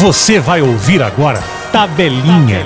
Você vai ouvir agora Tabelinha.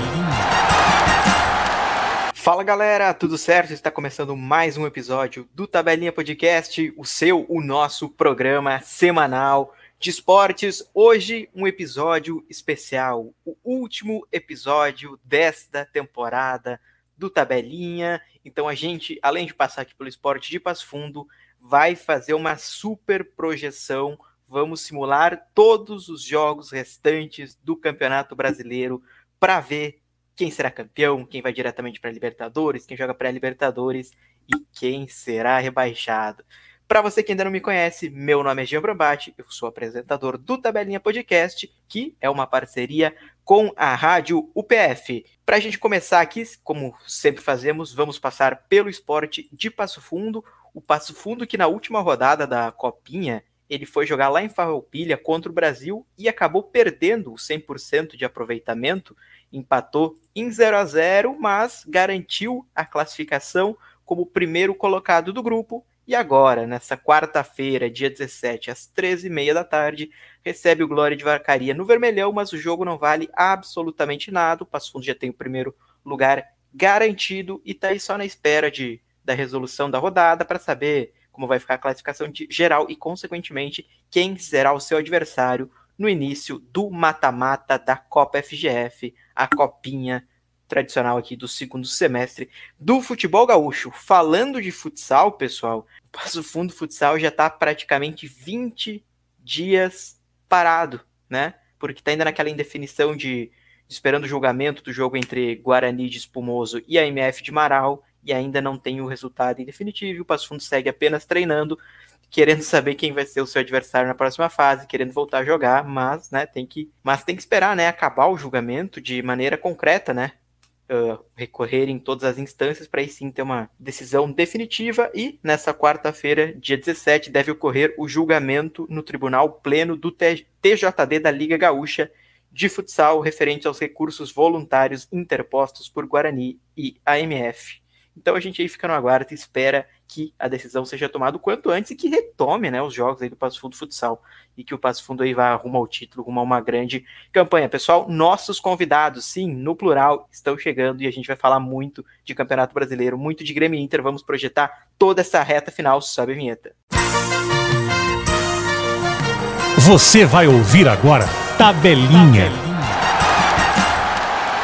Fala galera, tudo certo? Está começando mais um episódio do Tabelinha Podcast, o seu, o nosso programa semanal de esportes. Hoje, um episódio especial, o último episódio desta temporada do Tabelinha. Então, a gente, além de passar aqui pelo esporte de Passo Fundo, vai fazer uma super projeção vamos simular todos os jogos restantes do Campeonato Brasileiro para ver quem será campeão, quem vai diretamente para Libertadores, quem joga pré-Libertadores e quem será rebaixado. Para você que ainda não me conhece, meu nome é Jean Brambati, eu sou apresentador do Tabelinha Podcast, que é uma parceria com a rádio UPF. Para a gente começar aqui, como sempre fazemos, vamos passar pelo esporte de Passo Fundo. O Passo Fundo que na última rodada da Copinha ele foi jogar lá em Farroupilha contra o Brasil e acabou perdendo o 100% de aproveitamento, empatou em 0 a 0, mas garantiu a classificação como primeiro colocado do grupo e agora, nessa quarta-feira, dia 17, às 13h30 da tarde, recebe o Glória de Vacaria no Vermelhão, mas o jogo não vale absolutamente nada. O Passo Fundo já tem o primeiro lugar garantido e está aí só na espera de, da resolução da rodada para saber como vai ficar a classificação geral e, consequentemente, quem será o seu adversário no início do mata-mata da Copa FGF, a copinha tradicional aqui do segundo semestre do futebol gaúcho. Falando de futsal, pessoal, o Passo Fundo Futsal já está praticamente 20 dias parado, né? Porque está ainda naquela indefinição de esperando o julgamento do jogo entre Guarani de Espumoso e a MF de Marau e ainda não tem o resultado em definitivo. O Passo Fundo segue apenas treinando, querendo saber quem vai ser o seu adversário na próxima fase, querendo voltar a jogar, mas, né, tem que, mas tem que esperar, né, acabar o julgamento de maneira concreta, né? Uh, recorrer em todas as instâncias para aí sim ter uma decisão definitiva e nessa quarta-feira, dia 17, deve ocorrer o julgamento no Tribunal Pleno do TJD da Liga Gaúcha de Futsal referente aos recursos voluntários interpostos por Guarani e AMF. Então a gente aí fica no aguardo e espera que a decisão seja tomada o quanto antes e que retome né, os jogos aí do Passo Fundo Futsal e que o Passo Fundo aí vá rumo ao título, rumo a uma grande campanha. Pessoal, nossos convidados, sim, no plural, estão chegando e a gente vai falar muito de Campeonato Brasileiro, muito de Grêmio Inter. Vamos projetar toda essa reta final. Sobe a vinheta. Você vai ouvir agora Tabelinha. Tabelinha.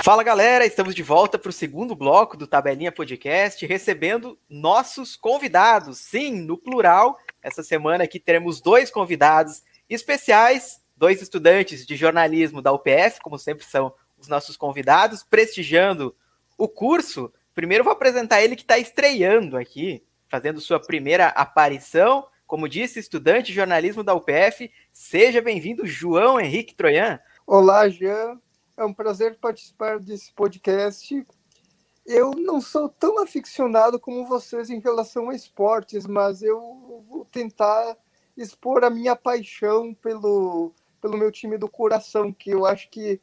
Fala galera, estamos de volta para o segundo bloco do Tabelinha Podcast, recebendo nossos convidados. Sim, no plural, essa semana aqui teremos dois convidados especiais, dois estudantes de jornalismo da UPF, como sempre são os nossos convidados, prestigiando o curso. Primeiro vou apresentar ele que está estreando aqui, fazendo sua primeira aparição. Como disse, estudante de jornalismo da UPF, seja bem-vindo, João Henrique Troian. Olá, Jean. É um prazer participar desse podcast. Eu não sou tão aficionado como vocês em relação a esportes, mas eu vou tentar expor a minha paixão pelo, pelo meu time do coração, que eu acho que,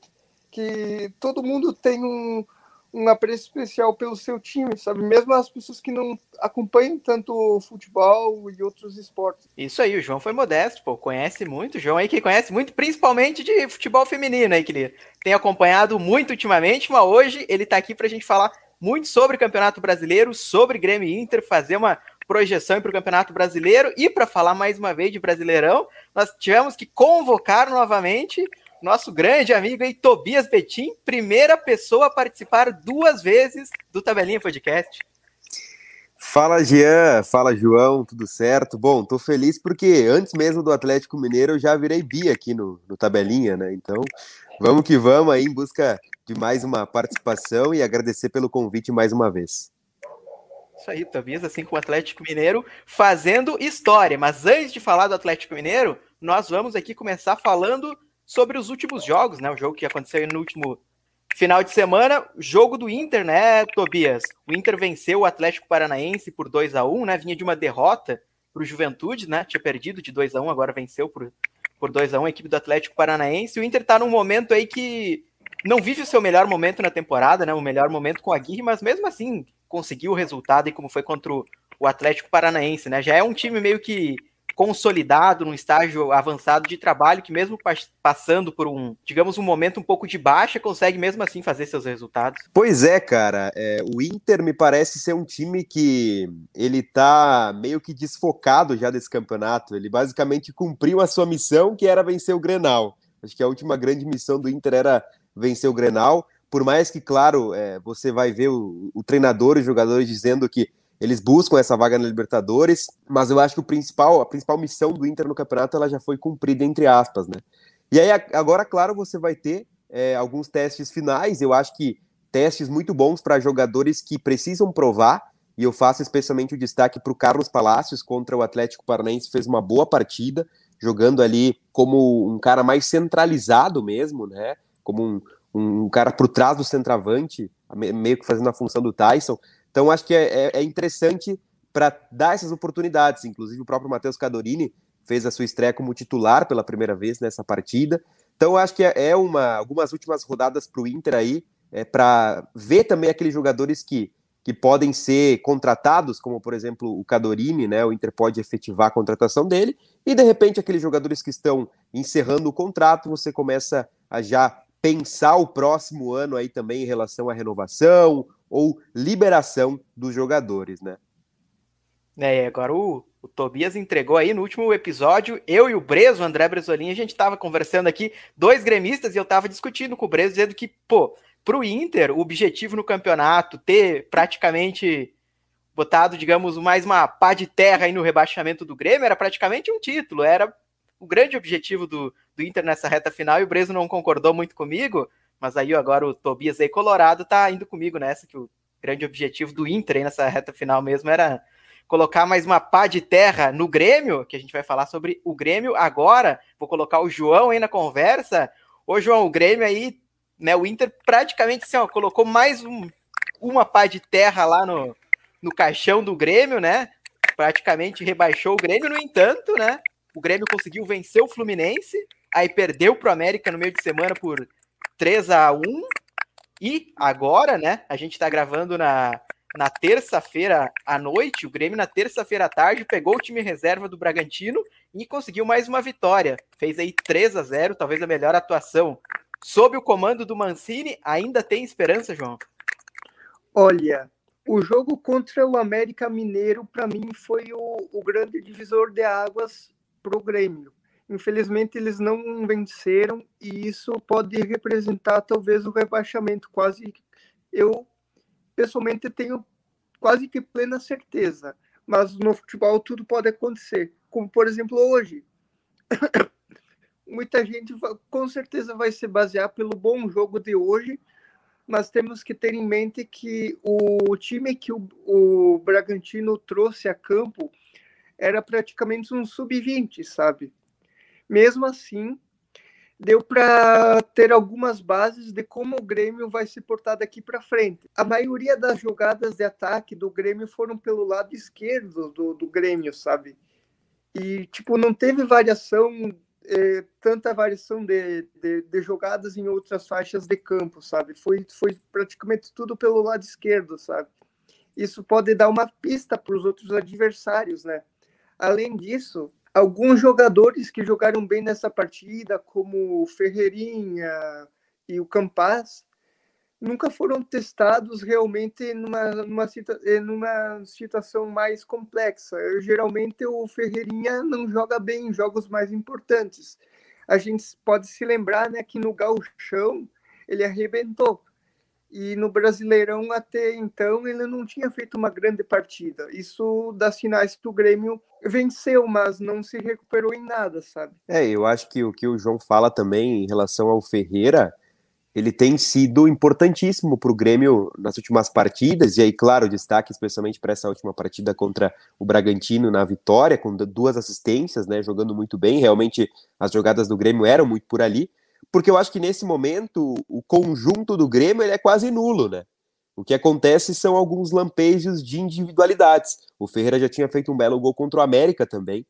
que todo mundo tem um, um apreço especial pelo seu time, sabe? Mesmo as pessoas que não acompanham tanto futebol e outros esportes. Isso aí, o João foi modesto, pô, conhece muito, o João aí que conhece muito, principalmente de futebol feminino aí, que ele tem acompanhado muito ultimamente, mas hoje ele tá aqui pra gente falar muito sobre o Campeonato Brasileiro, sobre Grêmio Inter, fazer uma projeção para o Campeonato Brasileiro e para falar mais uma vez de Brasileirão, nós tivemos que convocar novamente nosso grande amigo aí, Tobias Betim, primeira pessoa a participar duas vezes do Tabelinha Podcast. Fala, Jean. Fala, João. Tudo certo? Bom, tô feliz porque antes mesmo do Atlético Mineiro eu já virei bi aqui no, no Tabelinha, né? Então, vamos que vamos aí em busca de mais uma participação e agradecer pelo convite mais uma vez. Isso aí, Tobias, assim com o Atlético Mineiro, fazendo história. Mas antes de falar do Atlético Mineiro, nós vamos aqui começar falando sobre os últimos jogos, né? O jogo que aconteceu no último final de semana, jogo do Inter, né, Tobias? O Inter venceu o Atlético Paranaense por 2 a 1 né? Vinha de uma derrota para o Juventude, né? Tinha perdido de 2 a 1 agora venceu por, por 2 a 1 a equipe do Atlético Paranaense. O Inter está num momento aí que não vive o seu melhor momento na temporada, né? O melhor momento com a Aguirre, mas mesmo assim conseguiu o resultado e como foi contra o Atlético Paranaense, né? Já é um time meio que consolidado, num estágio avançado de trabalho, que mesmo passando por um, digamos, um momento um pouco de baixa, consegue mesmo assim fazer seus resultados. Pois é, cara. É, o Inter me parece ser um time que ele tá meio que desfocado já desse campeonato. Ele basicamente cumpriu a sua missão, que era vencer o Grenal. Acho que a última grande missão do Inter era vencer o Grenal. Por mais que, claro, é, você vai ver o, o treinador e os jogadores dizendo que eles buscam essa vaga na Libertadores, mas eu acho que o principal, a principal missão do Inter no campeonato ela já foi cumprida, entre aspas, né? E aí, agora, claro, você vai ter é, alguns testes finais, eu acho que testes muito bons para jogadores que precisam provar, e eu faço especialmente o destaque para o Carlos Palacios contra o Atlético Paranaense, fez uma boa partida, jogando ali como um cara mais centralizado mesmo, né? Como um, um cara por trás do centroavante, meio que fazendo a função do Tyson. Então, acho que é, é, é interessante para dar essas oportunidades. Inclusive, o próprio Matheus Cadorini fez a sua estreia como titular pela primeira vez nessa partida. Então, acho que é, é uma, algumas últimas rodadas para o Inter aí, é, para ver também aqueles jogadores que, que podem ser contratados, como por exemplo o Cadorini, né? O Inter pode efetivar a contratação dele, e de repente aqueles jogadores que estão encerrando o contrato, você começa a já pensar o próximo ano aí também em relação à renovação ou liberação dos jogadores, né? É, agora o, o Tobias entregou aí no último episódio, eu e o Brezo, o André Bresolim, a gente tava conversando aqui, dois gremistas, e eu tava discutindo com o Brezo, dizendo que, pô, pro Inter, o objetivo no campeonato, ter praticamente botado, digamos, mais uma pá de terra aí no rebaixamento do Grêmio, era praticamente um título, era o grande objetivo do, do Inter nessa reta final, e o Brezo não concordou muito comigo, mas aí agora o Tobias aí Colorado tá indo comigo nessa, que o grande objetivo do Inter aí nessa reta final mesmo era colocar mais uma pá de terra no Grêmio, que a gente vai falar sobre o Grêmio agora. Vou colocar o João aí na conversa. Ô, João, o Grêmio aí, né? O Inter praticamente assim, ó, colocou mais um, uma pá de terra lá no, no caixão do Grêmio, né? Praticamente rebaixou o Grêmio, no entanto, né? O Grêmio conseguiu vencer o Fluminense, aí perdeu pro América no meio de semana por 3 a 1 E agora, né, a gente está gravando na, na terça-feira à noite, o Grêmio na terça-feira à tarde pegou o time reserva do Bragantino e conseguiu mais uma vitória. Fez aí 3 a 0 talvez a melhor atuação. Sob o comando do Mancini, ainda tem esperança, João? Olha, o jogo contra o América Mineiro, para mim, foi o, o grande divisor de águas para o Grêmio. Infelizmente, eles não venceram e isso pode representar talvez o rebaixamento. Quase eu pessoalmente tenho quase que plena certeza, mas no futebol tudo pode acontecer. Como por exemplo hoje, muita gente com certeza vai se basear pelo bom jogo de hoje, mas temos que ter em mente que o time que o, o Bragantino trouxe a campo era praticamente um sub-20, sabe? Mesmo assim, deu para ter algumas bases de como o Grêmio vai se portar daqui para frente. A maioria das jogadas de ataque do Grêmio foram pelo lado esquerdo do, do Grêmio, sabe? E, tipo, não teve variação, eh, tanta variação de, de, de, jogadas em outras faixas de campo, sabe? Foi, foi praticamente tudo pelo lado esquerdo, sabe? Isso pode dar uma pista para os outros adversários, né? Além disso, alguns jogadores que jogaram bem nessa partida, como o Ferreirinha e o Campas, nunca foram testados realmente numa, numa, numa situação mais complexa. Geralmente o Ferreirinha não joga bem em jogos mais importantes. A gente pode se lembrar né, que no Gauchão ele arrebentou. E no Brasileirão, até então, ele não tinha feito uma grande partida. Isso dá sinais que o Grêmio venceu, mas não se recuperou em nada, sabe? É, eu acho que o que o João fala também em relação ao Ferreira, ele tem sido importantíssimo para o Grêmio nas últimas partidas, e aí, claro, destaque especialmente para essa última partida contra o Bragantino na vitória, com duas assistências, né, jogando muito bem. Realmente as jogadas do Grêmio eram muito por ali porque eu acho que nesse momento o conjunto do Grêmio é quase nulo, né? O que acontece são alguns lampejos de individualidades. O Ferreira já tinha feito um belo gol contra o América também,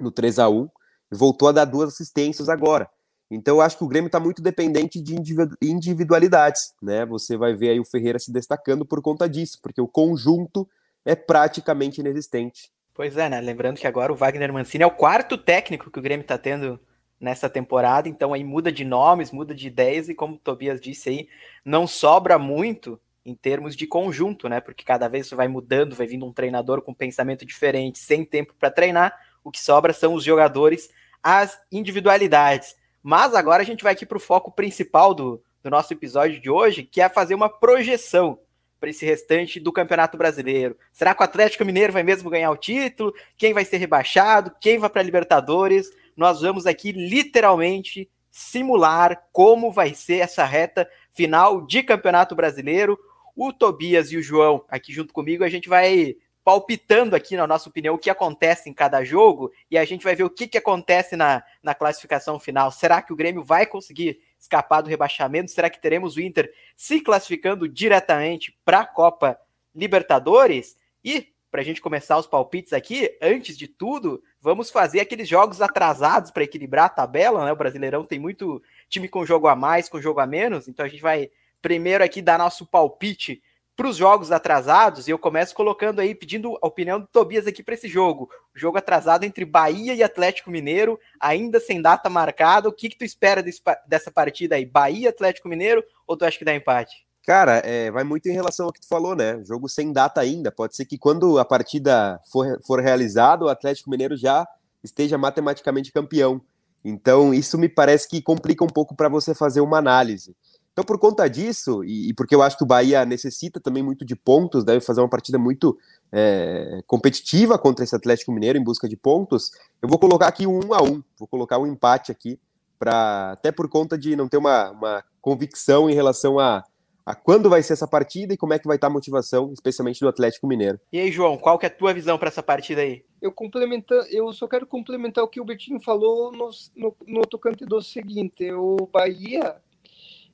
no 3 a 1 e voltou a dar duas assistências agora. Então eu acho que o Grêmio está muito dependente de individualidades, né? Você vai ver aí o Ferreira se destacando por conta disso, porque o conjunto é praticamente inexistente. Pois é, né? Lembrando que agora o Wagner Mancini é o quarto técnico que o Grêmio está tendo nessa temporada, então aí muda de nomes, muda de ideias e como o Tobias disse aí, não sobra muito em termos de conjunto, né? Porque cada vez isso vai mudando, vai vindo um treinador com pensamento diferente, sem tempo para treinar, o que sobra são os jogadores, as individualidades. Mas agora a gente vai aqui para o foco principal do, do nosso episódio de hoje, que é fazer uma projeção para esse restante do Campeonato Brasileiro. Será que o Atlético Mineiro vai mesmo ganhar o título? Quem vai ser rebaixado? Quem vai para a Libertadores? Nós vamos aqui literalmente simular como vai ser essa reta final de Campeonato Brasileiro. O Tobias e o João aqui junto comigo, a gente vai palpitando aqui, na nossa opinião, o que acontece em cada jogo e a gente vai ver o que, que acontece na, na classificação final. Será que o Grêmio vai conseguir escapar do rebaixamento? Será que teremos o Inter se classificando diretamente para a Copa Libertadores? E, para a gente começar os palpites aqui, antes de tudo, vamos fazer aqueles jogos atrasados para equilibrar a tabela, né? O Brasileirão tem muito time com jogo a mais, com jogo a menos, então a gente vai primeiro aqui dar nosso palpite para os jogos atrasados, e eu começo colocando aí, pedindo a opinião do Tobias aqui para esse jogo. Jogo atrasado entre Bahia e Atlético Mineiro, ainda sem data marcada. O que, que tu espera desse, dessa partida aí? Bahia Atlético Mineiro ou tu acha que dá empate? Cara, é, vai muito em relação ao que tu falou, né? Jogo sem data ainda. Pode ser que quando a partida for, for realizada, o Atlético Mineiro já esteja matematicamente campeão. Então, isso me parece que complica um pouco para você fazer uma análise. Então, por conta disso, e, porque eu acho que o Bahia necessita também muito de pontos, deve fazer uma partida muito é, competitiva contra esse Atlético Mineiro em busca de pontos, eu vou colocar aqui um 1 a 1 vou colocar um empate aqui, para até por conta de não ter uma, uma convicção em relação a, a quando vai ser essa partida e como é que vai estar a motivação, especialmente do Atlético Mineiro. E aí, João, qual que é a tua visão para essa partida aí? Eu complementar, eu só quero complementar o que o Betinho falou no, no, no tocante do seguinte, o Bahia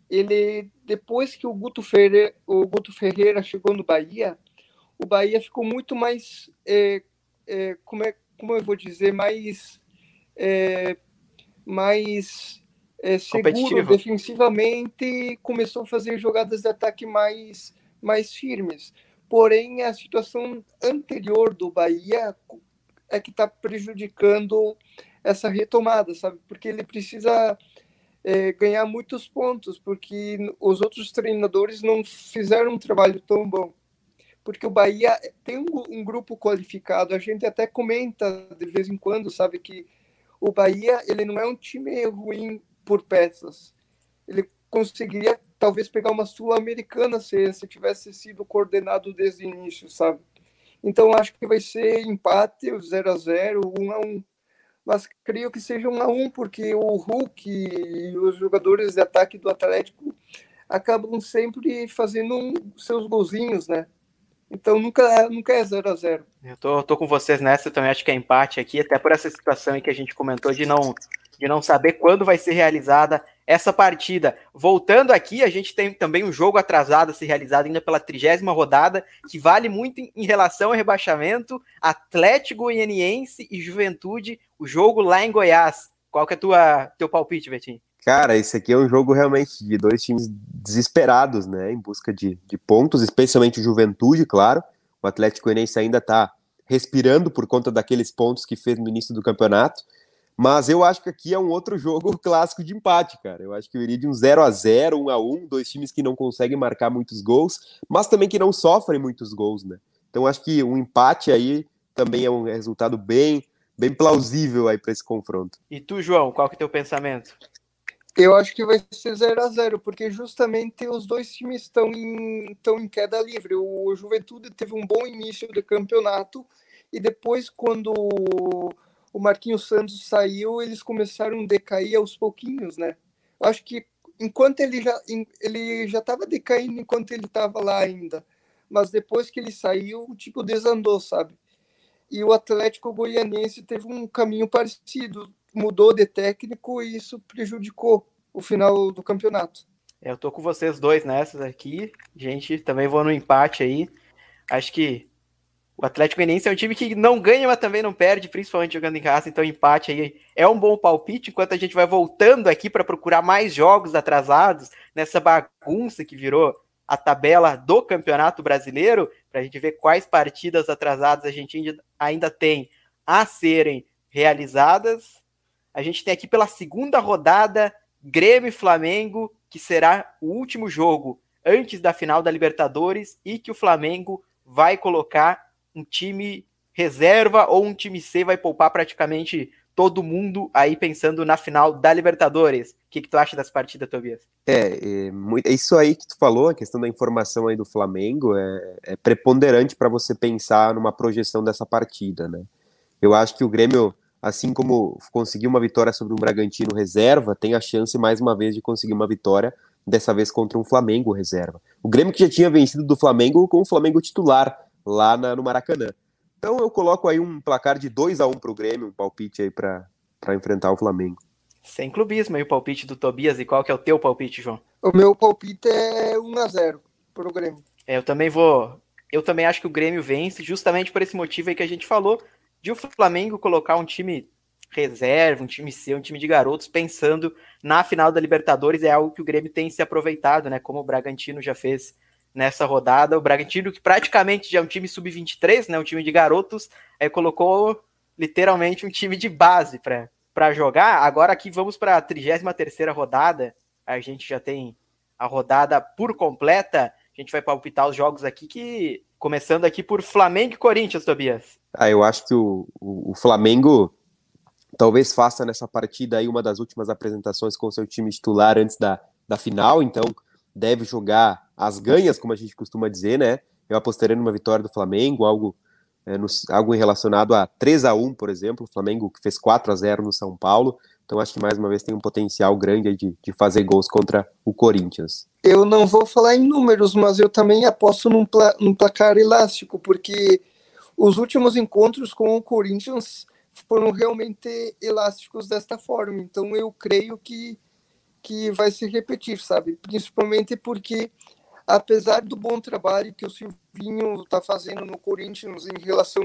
ele depois que o Guto Ferreira, o Guto Ferreira chegou no Bahia, o Bahia ficou muito mais, é, é, como, é, como eu vou dizer, mais, é, mais é, seguro defensivamente, começou a fazer jogadas de ataque mais, mais firmes. Porém, a situação anterior do Bahia é que está prejudicando essa retomada, sabe? Porque ele precisa é, ganhar muitos pontos, porque os outros treinadores não fizeram um trabalho tão bom. Porque o Bahia tem um, um grupo qualificado, a gente até comenta de vez em quando, sabe, que o Bahia ele não é um time ruim por peças. Ele conseguiria talvez pegar uma sul-americana se, se tivesse sido coordenado desde o início, sabe? Então acho que vai ser empate, 0 a 0 1 a 1 mas creio que seja um a um, porque o Hulk e os jogadores de ataque do Atlético acabam sempre fazendo um, seus golzinhos, né? Então nunca, nunca é 0 a 0 Eu tô, tô com vocês nessa, eu também acho que é empate aqui, até por essa situação que a gente comentou de não, de não saber quando vai ser realizada essa partida. Voltando aqui, a gente tem também um jogo atrasado a ser realizado ainda pela trigésima rodada, que vale muito em, relação ao rebaixamento. Atlético Goianiense e Juventude, o jogo lá em Goiás. Qual que é tua teu palpite, Betinho? Cara, esse aqui é um jogo realmente de dois times desesperados, né? Em busca de, de pontos, especialmente o Juventude, claro. O Atlético Goianiense ainda tá respirando por conta daqueles pontos que fez no início do campeonato. Mas eu acho que aqui é um outro jogo clássico de empate, cara. Eu acho que eu iria de um 0 a 0 1 a 1 dois times que não conseguem marcar muitos gols, mas também que não sofrem muitos gols, né? Então acho que um empate aí também é um resultado bem, bem plausível aí para esse confronto. E tu, João, qual que é o teu pensamento? Eu acho que vai ser 0 a 0 porque justamente os dois times estão em, estão em queda livre. O Juventude teve um bom início do campeonato e depois, quando o Marquinhos Santos saiu, eles começaram a decair aos pouquinhos, né? Acho que enquanto ele já ele já estava decaindo enquanto ele estava lá ainda, mas depois que ele saiu, tipo desandou, sabe? E o Atlético Goianense teve um caminho parecido, mudou de técnico e isso prejudicou o final do campeonato. Eu tô com vocês dois nessas aqui, gente. Também vou no empate aí. Acho que o Atlético Goianiense é um time que não ganha, mas também não perde, principalmente jogando em casa, então empate aí é um bom palpite, enquanto a gente vai voltando aqui para procurar mais jogos atrasados nessa bagunça que virou a tabela do Campeonato Brasileiro, para a gente ver quais partidas atrasadas a gente ainda tem a serem realizadas. A gente tem aqui pela segunda rodada Grêmio e Flamengo, que será o último jogo antes da final da Libertadores e que o Flamengo vai colocar um time reserva ou um time C vai poupar praticamente todo mundo aí pensando na final da Libertadores. O que, que tu acha das partidas, Tobias? É, é, é, isso aí que tu falou, a questão da informação aí do Flamengo é, é preponderante para você pensar numa projeção dessa partida, né? Eu acho que o Grêmio, assim como conseguiu uma vitória sobre um Bragantino reserva, tem a chance mais uma vez de conseguir uma vitória, dessa vez contra um Flamengo reserva. O Grêmio que já tinha vencido do Flamengo com o Flamengo titular lá na, no Maracanã. Então eu coloco aí um placar de 2 a 1 um para o Grêmio, um palpite aí para enfrentar o Flamengo. Sem clubismo aí o palpite do Tobias. E qual que é o teu palpite, João? O meu palpite é 1 a 0 para o Grêmio. É, eu também vou. Eu também acho que o Grêmio vence, justamente por esse motivo aí que a gente falou, de o Flamengo colocar um time reserva, um time C, um time de garotos, pensando na final da Libertadores, é algo que o Grêmio tem se aproveitado, né? Como o Bragantino já fez nessa rodada. O Bragantino, que praticamente já é um time sub-23, né, um time de garotos, é, colocou literalmente um time de base para jogar. Agora aqui vamos para a 33 rodada. A gente já tem a rodada por completa. A gente vai palpitar os jogos aqui que começando aqui por Flamengo e Corinthians, Tobias. Ah, eu acho que o, o, o Flamengo talvez faça nessa partida aí uma das últimas apresentações com seu time titular antes da, da final, então deve jogar as ganhas, como a gente costuma dizer, né? Eu apostaria numa vitória do Flamengo, algo, é, no, algo relacionado a 3 a 1 por exemplo, o Flamengo que fez 4 a 0 no São Paulo, então acho que mais uma vez tem um potencial grande de, de fazer gols contra o Corinthians. Eu não vou falar em números, mas eu também aposto num, pla num placar elástico, porque os últimos encontros com o Corinthians foram realmente elásticos desta forma, então eu creio que que vai se repetir, sabe? Principalmente porque, apesar do bom trabalho que o Silvinho está fazendo no Corinthians em relação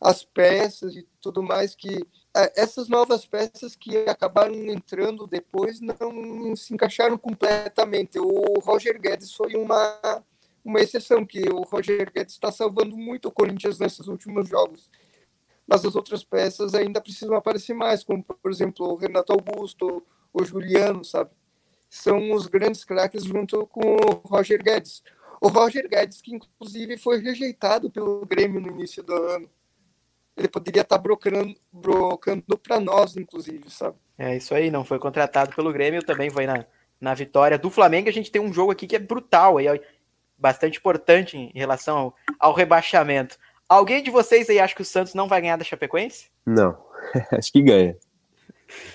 às peças e tudo mais, que essas novas peças que acabaram entrando depois não se encaixaram completamente. O Roger Guedes foi uma, uma exceção, que o Roger Guedes está salvando muito o Corinthians nesses últimos jogos mas as outras peças ainda precisam aparecer mais, como por exemplo o Renato Augusto, o Juliano, sabe? São os grandes craques junto com o Roger Guedes. O Roger Guedes, que inclusive foi rejeitado pelo Grêmio no início do ano. Ele poderia estar brocando, brocando para nós, inclusive, sabe? É isso aí, não foi contratado pelo Grêmio, também foi na, na vitória do Flamengo. A gente tem um jogo aqui que é brutal, aí, bastante importante em relação ao, ao rebaixamento. Alguém de vocês aí acha que o Santos não vai ganhar da Chapecoense? Não, acho que ganha.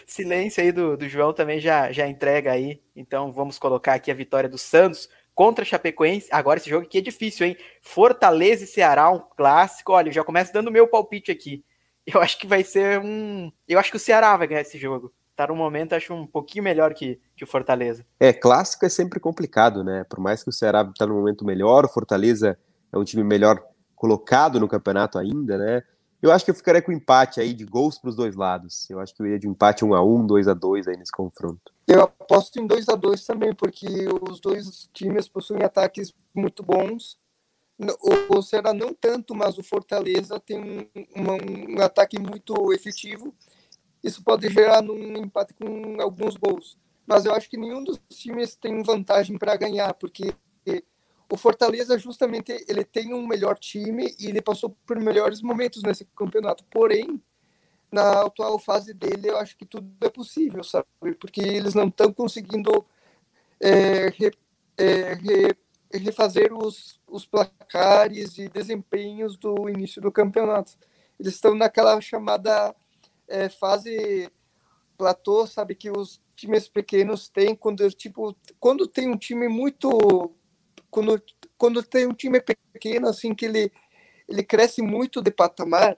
Silêncio aí do, do João também já, já entrega aí. Então vamos colocar aqui a vitória do Santos contra Chapecoense. Agora esse jogo aqui é difícil, hein? Fortaleza e Ceará, um clássico. Olha, eu já começo dando meu palpite aqui. Eu acho que vai ser um. Eu acho que o Ceará vai ganhar esse jogo. Tá no momento, acho um pouquinho melhor que, que o Fortaleza. É, clássico é sempre complicado, né? Por mais que o Ceará tá no momento melhor, o Fortaleza é um time melhor colocado no campeonato ainda, né? Eu acho que eu ficaria com empate aí de gols para os dois lados. Eu acho que eu iria de empate 1 a 1 2 a 2 aí nesse confronto. Eu aposto em 2 a 2 também, porque os dois times possuem ataques muito bons. O Ceará não tanto, mas o Fortaleza tem um, um, um ataque muito efetivo. Isso pode gerar um empate com alguns gols. Mas eu acho que nenhum dos times tem vantagem para ganhar, porque o Fortaleza justamente ele tem um melhor time e ele passou por melhores momentos nesse campeonato. Porém, na atual fase dele, eu acho que tudo é possível, sabe? Porque eles não estão conseguindo é, re, é, re, refazer os, os placares e desempenhos do início do campeonato. Eles estão naquela chamada é, fase platô, sabe? Que os times pequenos têm quando tipo quando tem um time muito quando, quando tem um time pequeno, assim, que ele, ele cresce muito de patamar,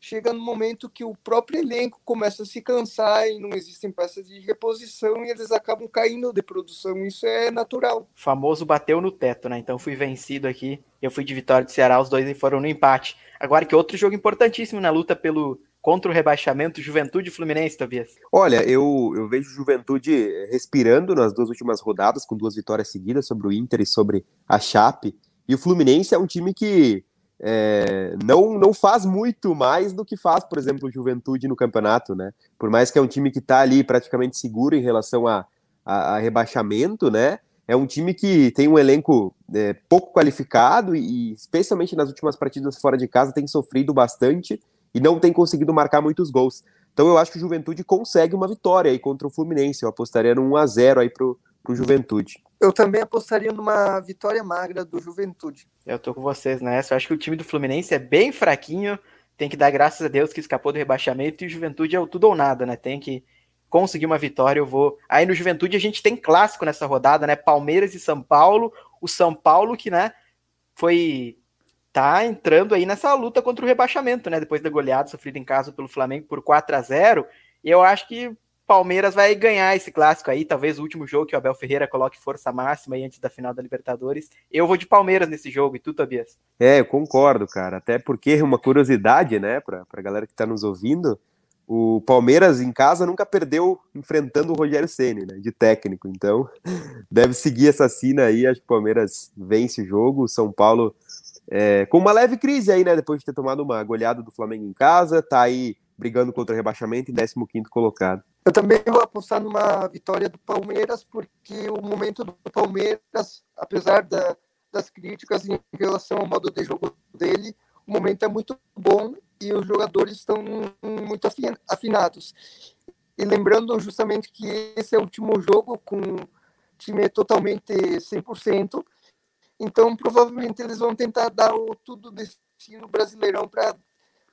chega no momento que o próprio elenco começa a se cansar e não existem peças de reposição e eles acabam caindo de produção. Isso é natural. O famoso bateu no teto, né? Então fui vencido aqui. Eu fui de vitória de Ceará, os dois foram no empate. Agora que outro jogo importantíssimo na luta pelo contra o rebaixamento Juventude e Fluminense, Tobias? Olha, eu, eu vejo Juventude respirando nas duas últimas rodadas, com duas vitórias seguidas sobre o Inter e sobre a Chape. E o Fluminense é um time que é, não, não faz muito mais do que faz, por exemplo, o Juventude no campeonato, né? Por mais que é um time que está ali praticamente seguro em relação a, a, a, rebaixamento, né? É um time que tem um elenco é, pouco qualificado e, especialmente nas últimas partidas fora de casa, tem sofrido bastante e não tem conseguido marcar muitos gols. Então eu acho que o Juventude consegue uma vitória aí contra o Fluminense. Eu apostaria no 1 a 0 aí pro, pro Juventude. Eu também apostaria numa vitória magra do Juventude. Eu tô com vocês nessa. Eu acho que o time do Fluminense é bem fraquinho. Tem que dar graças a Deus que escapou do rebaixamento e o Juventude é o tudo ou nada, né? Tem que conseguir uma vitória. Eu vou. Aí no Juventude a gente tem clássico nessa rodada, né? Palmeiras e São Paulo. O São Paulo que, né, foi tá entrando aí nessa luta contra o rebaixamento, né? Depois da goleada sofrida em casa pelo Flamengo por 4 a 0 eu acho que Palmeiras vai ganhar esse clássico aí, talvez o último jogo que o Abel Ferreira coloque força máxima aí antes da final da Libertadores. Eu vou de Palmeiras nesse jogo, e tu, Tobias? É, eu concordo, cara. Até porque uma curiosidade, né, pra, pra galera que tá nos ouvindo, o Palmeiras em casa nunca perdeu enfrentando o Rogério Ceni, né, de técnico. Então, deve seguir essa cena aí. Acho que o Palmeiras vence o jogo. O São Paulo é, com uma leve crise aí, né? Depois de ter tomado uma goleada do Flamengo em casa, tá aí brigando contra o rebaixamento em 15 colocado. Eu também vou apostar numa vitória do Palmeiras, porque o momento do Palmeiras, apesar da, das críticas em relação ao modo de jogo dele, o momento é muito bom e os jogadores estão muito afinados. E lembrando justamente que esse é o último jogo com time totalmente 100%, então provavelmente eles vão tentar dar o tudo destino brasileirão para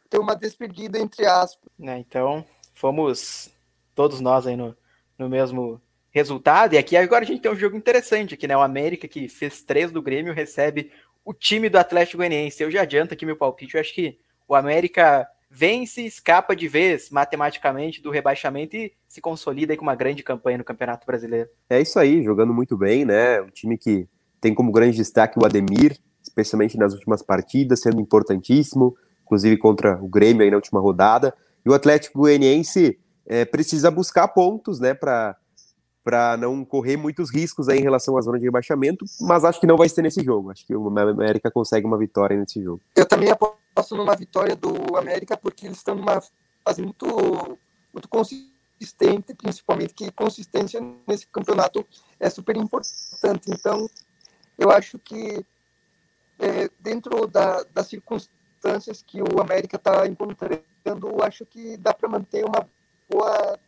ter uma despedida entre aspas. É, então, fomos todos nós aí no, no mesmo resultado. E aqui agora a gente tem um jogo interessante aqui, né? O América, que fez três do Grêmio, recebe o time do Atlético Goianiense. Eu já adianto aqui meu palpite, eu acho que o América vence, escapa de vez matematicamente do rebaixamento e se consolida aí com uma grande campanha no Campeonato Brasileiro. É isso aí, jogando muito bem, né? Um time que tem como grande destaque o Ademir, especialmente nas últimas partidas, sendo importantíssimo inclusive contra o Grêmio aí na última rodada. E o Atlético Goianiense é, precisa buscar pontos, né, para para não correr muitos riscos aí em relação à zona de rebaixamento, mas acho que não vai ser nesse jogo. Acho que o América consegue uma vitória nesse jogo. Eu também aposto numa vitória do América porque eles estão numa fase muito muito consistente, principalmente que consistência nesse campeonato é super importante. Então, eu acho que é, dentro da, das circunstâncias que o América está encontrando, acho que dá para manter uma boa,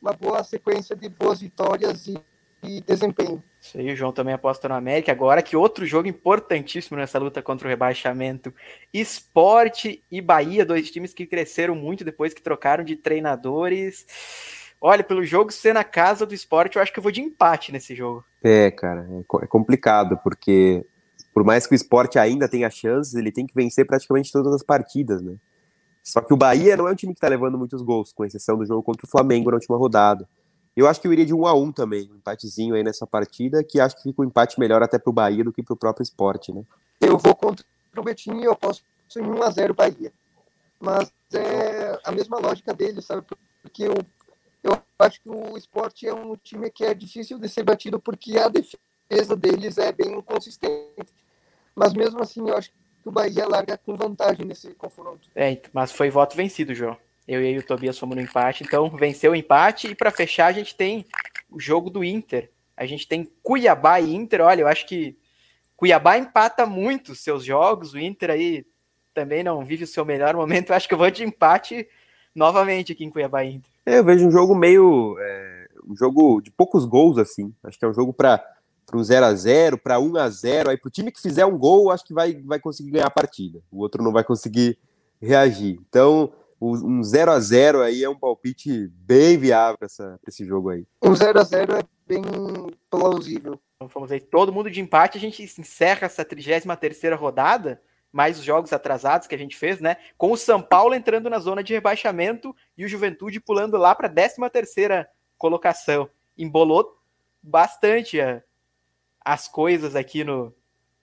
uma boa sequência de boas vitórias e, e desempenho. Isso aí, o João também aposta no América. Agora que outro jogo importantíssimo nessa luta contra o rebaixamento. Esporte e Bahia, dois times que cresceram muito depois que trocaram de treinadores. Olha, pelo jogo ser na casa do esporte, eu acho que eu vou de empate nesse jogo. É, cara, é, é complicado, porque por mais que o esporte ainda tenha chances, ele tem que vencer praticamente todas as partidas, né? Só que o Bahia não é um time que está levando muitos gols, com exceção do jogo contra o Flamengo na última rodada. Eu acho que eu iria de 1 a 1 também, um empatezinho aí nessa partida, que acho que fica um empate melhor até para o Bahia do que para o próprio esporte, né? Eu vou contra o Betinho e eu posso em 1 a 0 Bahia. Mas é a mesma lógica dele, sabe? Porque eu, eu acho que o esporte é um time que é difícil de ser batido porque a defesa deles é bem inconsistente. Mas mesmo assim, eu acho que o Bahia larga com vantagem nesse confronto. É, mas foi voto vencido, João. Eu e o Tobias fomos no empate, então venceu o empate. E para fechar, a gente tem o jogo do Inter. A gente tem Cuiabá e Inter. Olha, eu acho que Cuiabá empata muito seus jogos. O Inter aí também não vive o seu melhor momento. Eu acho que eu vou de empate novamente aqui em Cuiabá e Inter. É, eu vejo um jogo meio. É, um jogo de poucos gols, assim. Acho que é um jogo para para um 0 a 0 para 1 a 0 aí para o time que fizer um gol, acho que vai, vai conseguir ganhar a partida. O outro não vai conseguir reagir. Então, um 0 a 0 aí é um palpite bem viável para esse jogo aí. Um 0 a 0 é bem plausível. Então, vamos aí, todo mundo de empate, a gente encerra essa 33ª rodada, mais os jogos atrasados que a gente fez, né? Com o São Paulo entrando na zona de rebaixamento e o Juventude pulando lá para a 13ª colocação. Embolou bastante a, as coisas aqui no,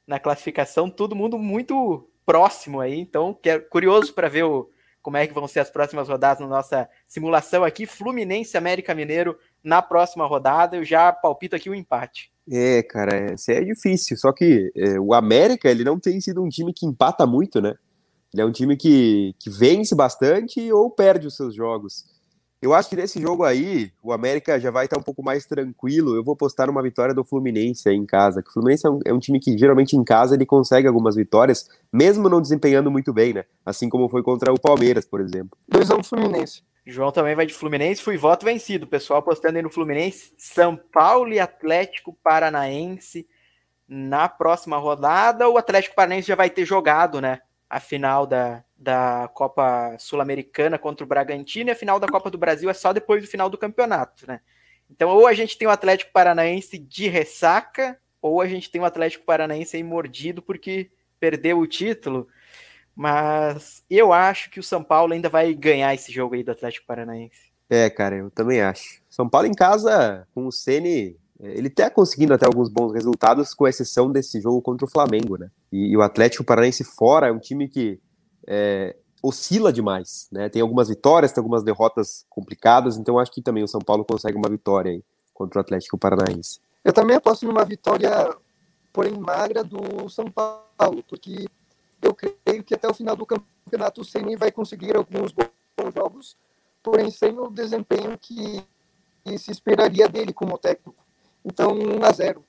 na classificação, todo mundo muito próximo aí, então quero, curioso para ver o, como é que vão ser as próximas rodadas na nossa simulação aqui. Fluminense América Mineiro na próxima rodada. Eu já palpito aqui o um empate. É, cara, isso é difícil. Só que é, o América, ele não tem sido um time que empata muito, né? Ele é um time que, que vence bastante ou perde os seus jogos. Eu acho que nesse jogo aí, o América já vai estar um pouco mais tranquilo. Eu vou postar uma vitória do Fluminense aí em casa. o Fluminense é um, é um, time que geralmente em casa ele consegue algumas vitórias, mesmo não desempenhando muito bem, né? Assim como foi contra o Palmeiras, por exemplo. 2x1 um Fluminense. João também vai de Fluminense. Fui voto vencido. O pessoal apostando aí no Fluminense. São Paulo e Atlético Paranaense na próxima rodada. O Atlético Paranaense já vai ter jogado, né? A final da, da Copa Sul-Americana contra o Bragantino e a final da Copa do Brasil é só depois do final do campeonato, né? Então, ou a gente tem o Atlético Paranaense de ressaca, ou a gente tem o Atlético Paranaense aí mordido porque perdeu o título. Mas eu acho que o São Paulo ainda vai ganhar esse jogo aí do Atlético Paranaense. É, cara, eu também acho. São Paulo em casa, com o Ceni, ele tá conseguindo até alguns bons resultados, com exceção desse jogo contra o Flamengo, né? E, e o Atlético Paranaense fora é um time que é, oscila demais, né? Tem algumas vitórias, tem algumas derrotas complicadas, então acho que também o São Paulo consegue uma vitória aí contra o Atlético Paranaense. Eu também aposto numa vitória, porém magra, do São Paulo, porque eu creio que até o final do campeonato o Ceni vai conseguir alguns bons jogos, porém sem o desempenho que, que se esperaria dele como técnico. Então, 1 a 0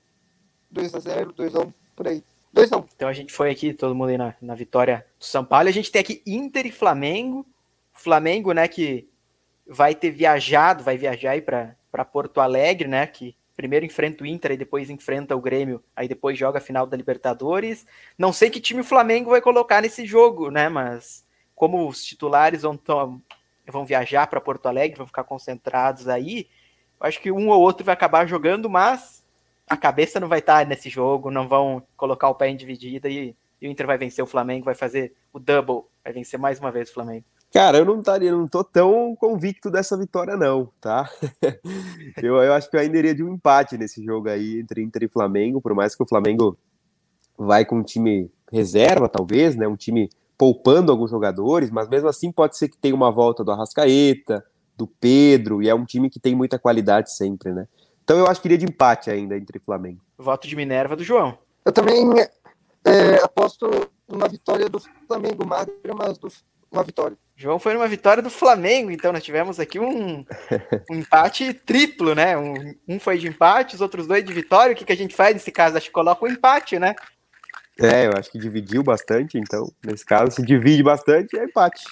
2 a 0 2 a 1 por aí. 2 a 1 Então a gente foi aqui, todo mundo aí na, na vitória do São Paulo. A gente tem aqui Inter e Flamengo. Flamengo, né, que vai ter viajado, vai viajar aí para Porto Alegre, né, que primeiro enfrenta o Inter e depois enfrenta o Grêmio, aí depois joga a final da Libertadores. Não sei que time o Flamengo vai colocar nesse jogo, né, mas como os titulares vão, vão viajar para Porto Alegre, vão ficar concentrados aí, acho que um ou outro vai acabar jogando, mas a cabeça não vai estar nesse jogo, não vão colocar o pé em dividida e, e, o Inter vai vencer o Flamengo, vai fazer o double, vai vencer mais uma vez o Flamengo. Cara, eu não estaria, não tô tão convicto dessa vitória, não, tá? eu, eu acho que eu ainda iria de um empate nesse jogo aí entre Inter e Flamengo, por mais que o Flamengo vai com um time reserva, talvez, né? Um time poupando alguns jogadores, mas mesmo assim pode ser que tenha uma volta do Arrascaeta, do Pedro, e é um time que tem muita qualidade sempre, né? Então eu acho que iria de empate ainda entre Flamengo. Voto de Minerva do João. Eu também é, aposto numa vitória do Flamengo, magra, mas do, uma vitória. João foi numa vitória do Flamengo, então nós tivemos aqui um, um empate triplo, né? Um, um, foi de empate, os outros dois de vitória. O que, que a gente faz nesse caso? Acho que coloca o um empate, né? É, eu acho que dividiu bastante, então, nesse caso, se divide bastante, é empate.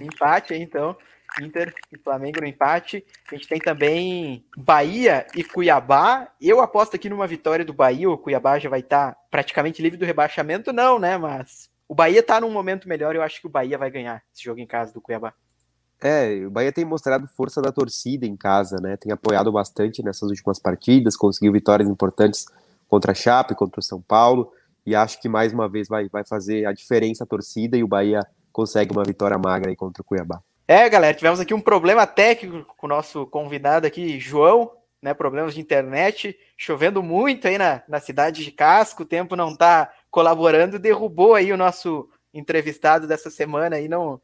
empate, então. Inter e Flamengo no empate. A gente tem também Bahia e Cuiabá. Eu aposto aqui numa vitória do Bahia. O Cuiabá já vai estar tá praticamente livre do rebaixamento, não, né? Mas o Bahia está num momento melhor. Eu acho que o Bahia vai ganhar esse jogo em casa do Cuiabá. É, o Bahia tem mostrado força da torcida em casa, né? Tem apoiado bastante nessas últimas partidas, conseguiu vitórias importantes contra a Chape, contra o São Paulo, e acho que mais uma vez vai, vai fazer a diferença a torcida e o Bahia consegue uma vitória magra aí contra o Cuiabá. É, galera, tivemos aqui um problema técnico com o nosso convidado aqui, João, né? Problemas de internet, chovendo muito aí na, na cidade de Casco, o tempo não tá colaborando, derrubou aí o nosso entrevistado dessa semana aí, não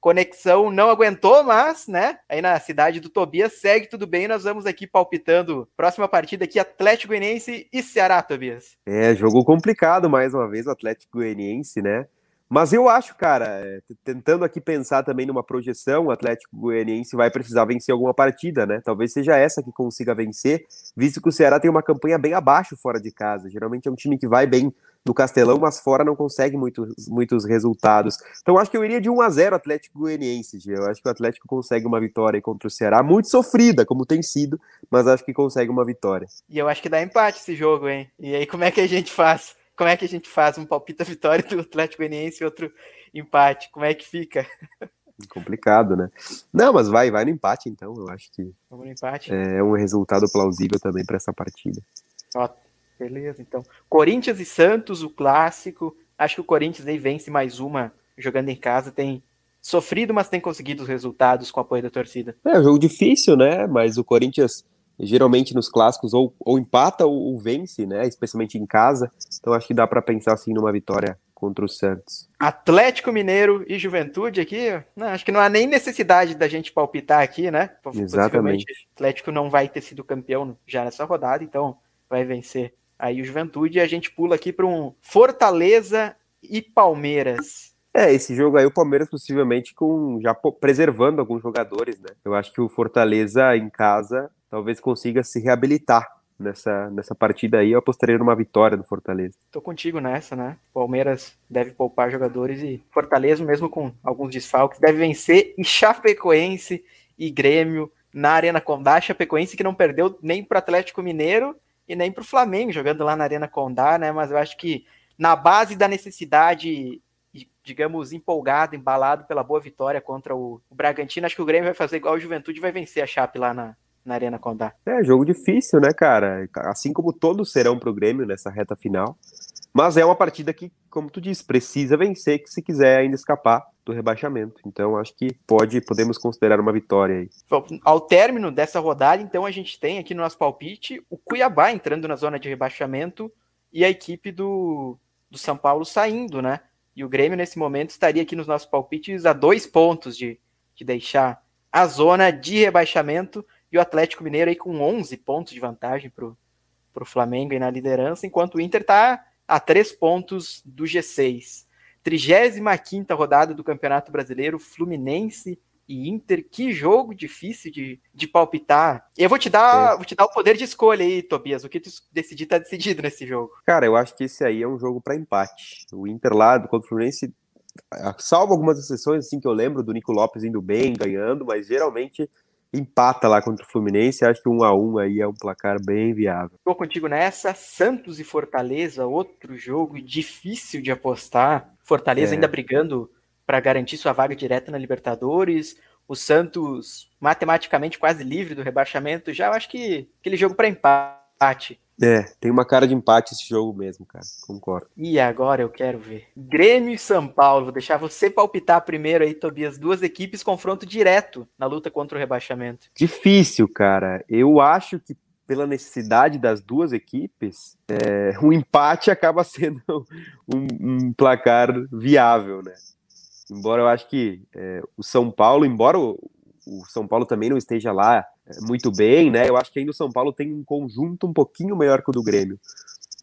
conexão não aguentou, mas, né, aí na cidade do Tobias segue tudo bem, nós vamos aqui palpitando. Próxima partida aqui, Atlético Goianiense e Ceará, Tobias. É, jogo complicado mais uma vez Atlético Goianiense, né? Mas eu acho, cara, é, tentando aqui pensar também numa projeção, o Atlético Goianiense vai precisar vencer alguma partida, né? Talvez seja essa que consiga vencer, visto que o Ceará tem uma campanha bem abaixo fora de casa. Geralmente é um time que vai bem no Castelão, mas fora não consegue muitos, muitos resultados. Então acho que eu iria de 1 a 0 Atlético Goianiense, G. Eu acho que o Atlético consegue uma vitória contra o Ceará, muito sofrida, como tem sido, mas acho que consegue uma vitória. E eu acho que dá empate esse jogo, hein? E aí como é que a gente faz? Como é que a gente faz um palpite vitória do Atlético Goianiense e outro empate? Como é que fica? Complicado, né? Não, mas vai, vai no empate então. Eu acho que Vamos no empate. é um resultado plausível também para essa partida. Ó, beleza, então. Corinthians e Santos, o clássico. Acho que o Corinthians aí vence mais uma jogando em casa. Tem sofrido, mas tem conseguido os resultados com o apoio da torcida. É um jogo difícil, né? Mas o Corinthians geralmente nos clássicos ou, ou empata ou, ou, vence, né? Especialmente em casa. Então acho que dá para pensar assim numa vitória contra o Santos. Atlético Mineiro e Juventude aqui, não, acho que não há nem necessidade da gente palpitar aqui, né? Exatamente. O Atlético não vai ter sido campeão já nessa rodada, então vai vencer aí o Juventude. E a gente pula aqui para um Fortaleza e Palmeiras. É, esse jogo aí, o Palmeiras possivelmente com já preservando alguns jogadores, né? Eu acho que o Fortaleza em casa talvez consiga se reabilitar nessa, nessa partida aí. Eu apostaria numa vitória do Fortaleza. Tô contigo nessa, né? Palmeiras deve poupar jogadores e Fortaleza, mesmo com alguns desfalques, deve vencer. E Chapecoense e Grêmio na Arena Condá. Chapecoense que não perdeu nem para Atlético Mineiro e nem para o Flamengo, jogando lá na Arena Condá, né? Mas eu acho que na base da necessidade digamos, empolgado, embalado pela boa vitória contra o, Bragantino. Acho que o Grêmio vai fazer igual o Juventude vai vencer a Chape lá na, na Arena Condá. É, jogo difícil, né, cara? Assim como todos serão pro Grêmio nessa reta final. Mas é uma partida que, como tu disse, precisa vencer que se quiser ainda escapar do rebaixamento. Então acho que pode, podemos considerar uma vitória aí. Ao término dessa rodada, então a gente tem aqui no nosso palpite o Cuiabá entrando na zona de rebaixamento e a equipe do, do São Paulo saindo, né? E o Grêmio, nesse momento, estaria aqui nos nossos palpites a dois pontos de, de deixar a zona de rebaixamento e o Atlético Mineiro aí com 11 pontos de vantagem para o Flamengo aí na liderança, enquanto o Inter está a três pontos do G6. 35 rodada do Campeonato Brasileiro, Fluminense e Inter. Que jogo difícil de, de palpitar. Eu vou te dar, é. vou te dar o poder de escolha aí, Tobias. O que tu decidir tá decidido nesse jogo. Cara, eu acho que esse aí é um jogo para empate. O Inter lá contra o Fluminense, salvo algumas exceções assim que eu lembro do Nico Lopes indo bem, ganhando, mas geralmente empata lá contra o Fluminense. Acho que um a um aí é um placar bem viável. Estou contigo nessa. Santos e Fortaleza, outro jogo difícil de apostar. Fortaleza é. ainda brigando para garantir sua vaga direta na Libertadores. O Santos matematicamente quase livre do rebaixamento. Já eu acho que aquele jogo para empate. É, tem uma cara de empate esse jogo mesmo, cara. Concordo. E agora eu quero ver. Grêmio e São Paulo. Vou deixar você palpitar primeiro aí, Tobias. Duas equipes confronto direto na luta contra o rebaixamento. Difícil, cara. Eu acho que pela necessidade das duas equipes, é, um empate acaba sendo um, um placar viável, né? Embora eu acho que é, o São Paulo, embora o, o, São Paulo também não esteja lá é, muito bem, né? Eu acho que ainda o São Paulo tem um conjunto um pouquinho maior que o do Grêmio.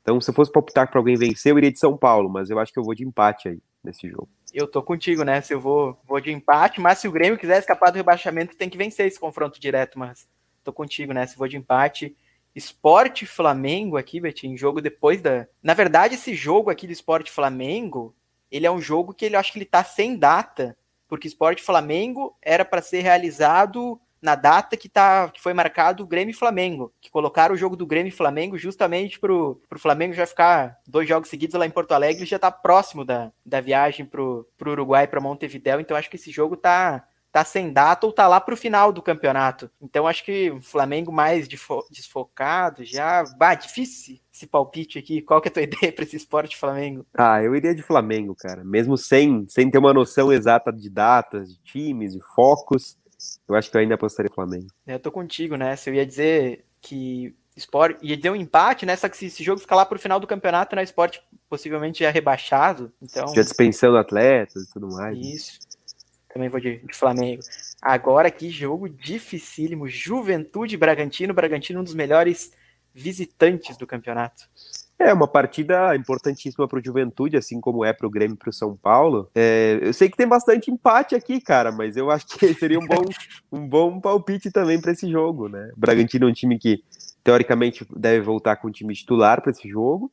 Então, se eu fosse palpitar para alguém vencer, eu iria de São Paulo, mas eu acho que eu vou de empate aí nesse jogo. Eu tô contigo, né? Se eu vou, vou de empate, mas se o Grêmio quiser escapar do rebaixamento, tem que vencer esse confronto direto, mas tô contigo, né? Se eu vou de empate. Esporte Flamengo aqui, Betinho, jogo depois da. Na verdade, esse jogo aqui do Esporte Flamengo, ele é um jogo que ele acho que ele tá sem data, porque Esporte Flamengo era para ser realizado na data que, tá, que foi marcado o Grêmio e Flamengo, que colocaram o jogo do Grêmio e Flamengo justamente pro, pro Flamengo já ficar dois jogos seguidos lá em Porto Alegre, já tá próximo da, da viagem pro, pro Uruguai, para Montevidéu, então acho que esse jogo tá tá sem data ou tá lá pro final do campeonato. Então acho que o Flamengo mais desfocado já. Bah, difícil esse palpite aqui. Qual que é a tua ideia para esse esporte Flamengo? Ah, eu iria de Flamengo, cara. Mesmo sem, sem ter uma noção exata de datas, de times, de focos, eu acho que eu ainda apostaria Flamengo. É, eu tô contigo, né? Se eu ia dizer que esporte ia dizer um empate, né? Só que se esse jogo ficar lá pro final do campeonato, né? Esporte possivelmente já rebaixado. Então. Já dispensando atletas e tudo mais. Né? Isso. Né? Também vou de, de, Flamengo. Agora, que jogo dificílimo. Juventude Bragantino. Bragantino, um dos melhores visitantes do campeonato. É uma partida importantíssima para o Juventude, assim como é para o Grêmio e para o São Paulo. É, eu sei que tem bastante empate aqui, cara, mas eu acho que seria um bom, um bom palpite também para esse jogo, né? O Bragantino é um time que teoricamente deve voltar com o time titular para esse jogo.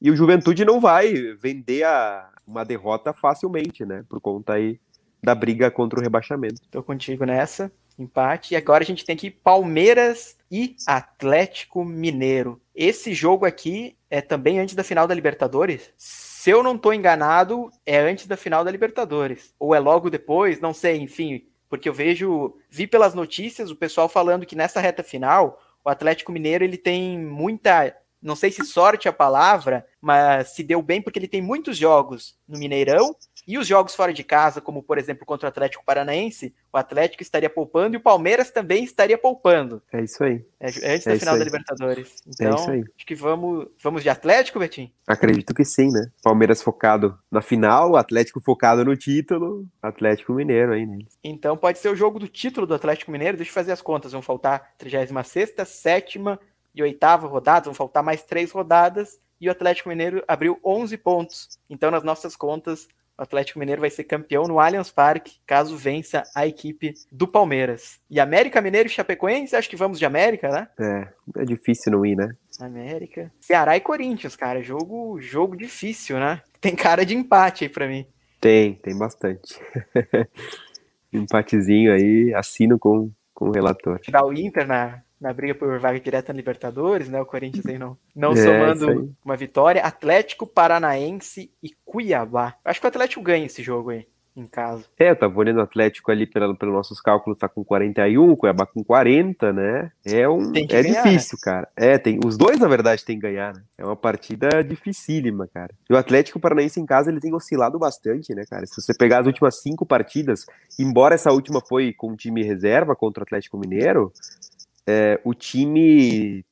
E o Juventude não vai vender a, uma derrota facilmente, né? Por conta aí da briga contra o rebaixamento. Tô contigo nessa. Empate. E agora a gente tem aqui Palmeiras e Atlético Mineiro. Esse jogo aqui é também antes da final da Libertadores. Se eu não tô enganado, é antes da final da Libertadores. Ou é logo depois, não sei, enfim. Porque eu vejo, vi pelas notícias o pessoal falando que nessa reta final, o Atlético Mineiro ele tem muita não sei se sorte é a palavra, mas se deu bem porque ele tem muitos jogos no Mineirão e os jogos fora de casa, como por exemplo contra o Atlético Paranaense, o Atlético estaria poupando e o Palmeiras também estaria poupando. É isso aí. É, antes é da final da Libertadores. Então, é isso aí. acho que vamos, vamos de Atlético, Betinho? Acredito que sim, né? Palmeiras focado na final, Atlético focado no título, Atlético Mineiro aí neles. Então pode ser o jogo do título do Atlético Mineiro. Deixa eu fazer as contas. Vão faltar 36 sétima e oitava rodadas, vão faltar mais três rodadas. E o Atlético Mineiro abriu 11 pontos. Então, nas nossas contas, o Atlético Mineiro vai ser campeão no Allianz Parque, caso vença a equipe do Palmeiras. E América Mineiro e Chapecoense, acho que vamos de América, né? É, é difícil não ir, né? América. Ceará e Corinthians, cara, jogo, jogo difícil, né? Tem cara de empate aí pra mim. Tem, tem bastante. Empatezinho aí, assino com, com o relator. Tirar o Inter na, na briga por vaga direta na Libertadores, né? O Corinthians aí não, não é, somando uma vitória. Atlético Paranaense e Cuiabá. Acho que o Atlético ganha esse jogo aí, em casa. É, eu tava olhando o Atlético ali pelo, pelos nossos cálculos, tá com 41, o Cuiabá com 40, né? É, um, é ganhar, difícil, né? cara. É, tem, os dois, na verdade, tem que ganhar, né? É uma partida dificílima, cara. E o Atlético Paranaense em casa, ele tem oscilado bastante, né, cara? Se você pegar as últimas cinco partidas, embora essa última foi com time reserva contra o Atlético Mineiro, é, o time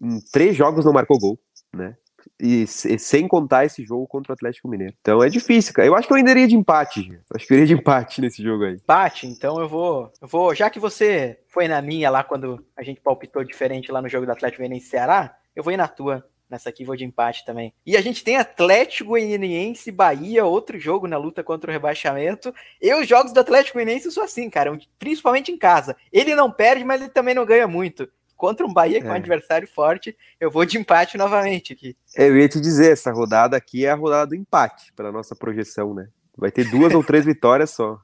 em três jogos não marcou gol, né? E, e, sem contar esse jogo contra o Atlético Mineiro. Então é difícil, cara. Eu acho que eu ainda iria de empate. Eu acho que eu iria de empate nesse jogo aí. Empate, então eu vou. Eu vou. Já que você foi na minha lá quando a gente palpitou diferente lá no jogo do Atlético Mineiro em Ceará, eu vou ir na tua. Nessa aqui vou de empate também. E a gente tem Atlético Goianiense Bahia, outro jogo na luta contra o rebaixamento. E os jogos do Atlético Goianiense são assim, cara, principalmente em casa. Ele não perde, mas ele também não ganha muito. Contra um Bahia é. com um adversário forte, eu vou de empate novamente aqui. Eu ia te dizer, essa rodada aqui é a rodada do empate, pela nossa projeção, né? Vai ter duas ou três vitórias só.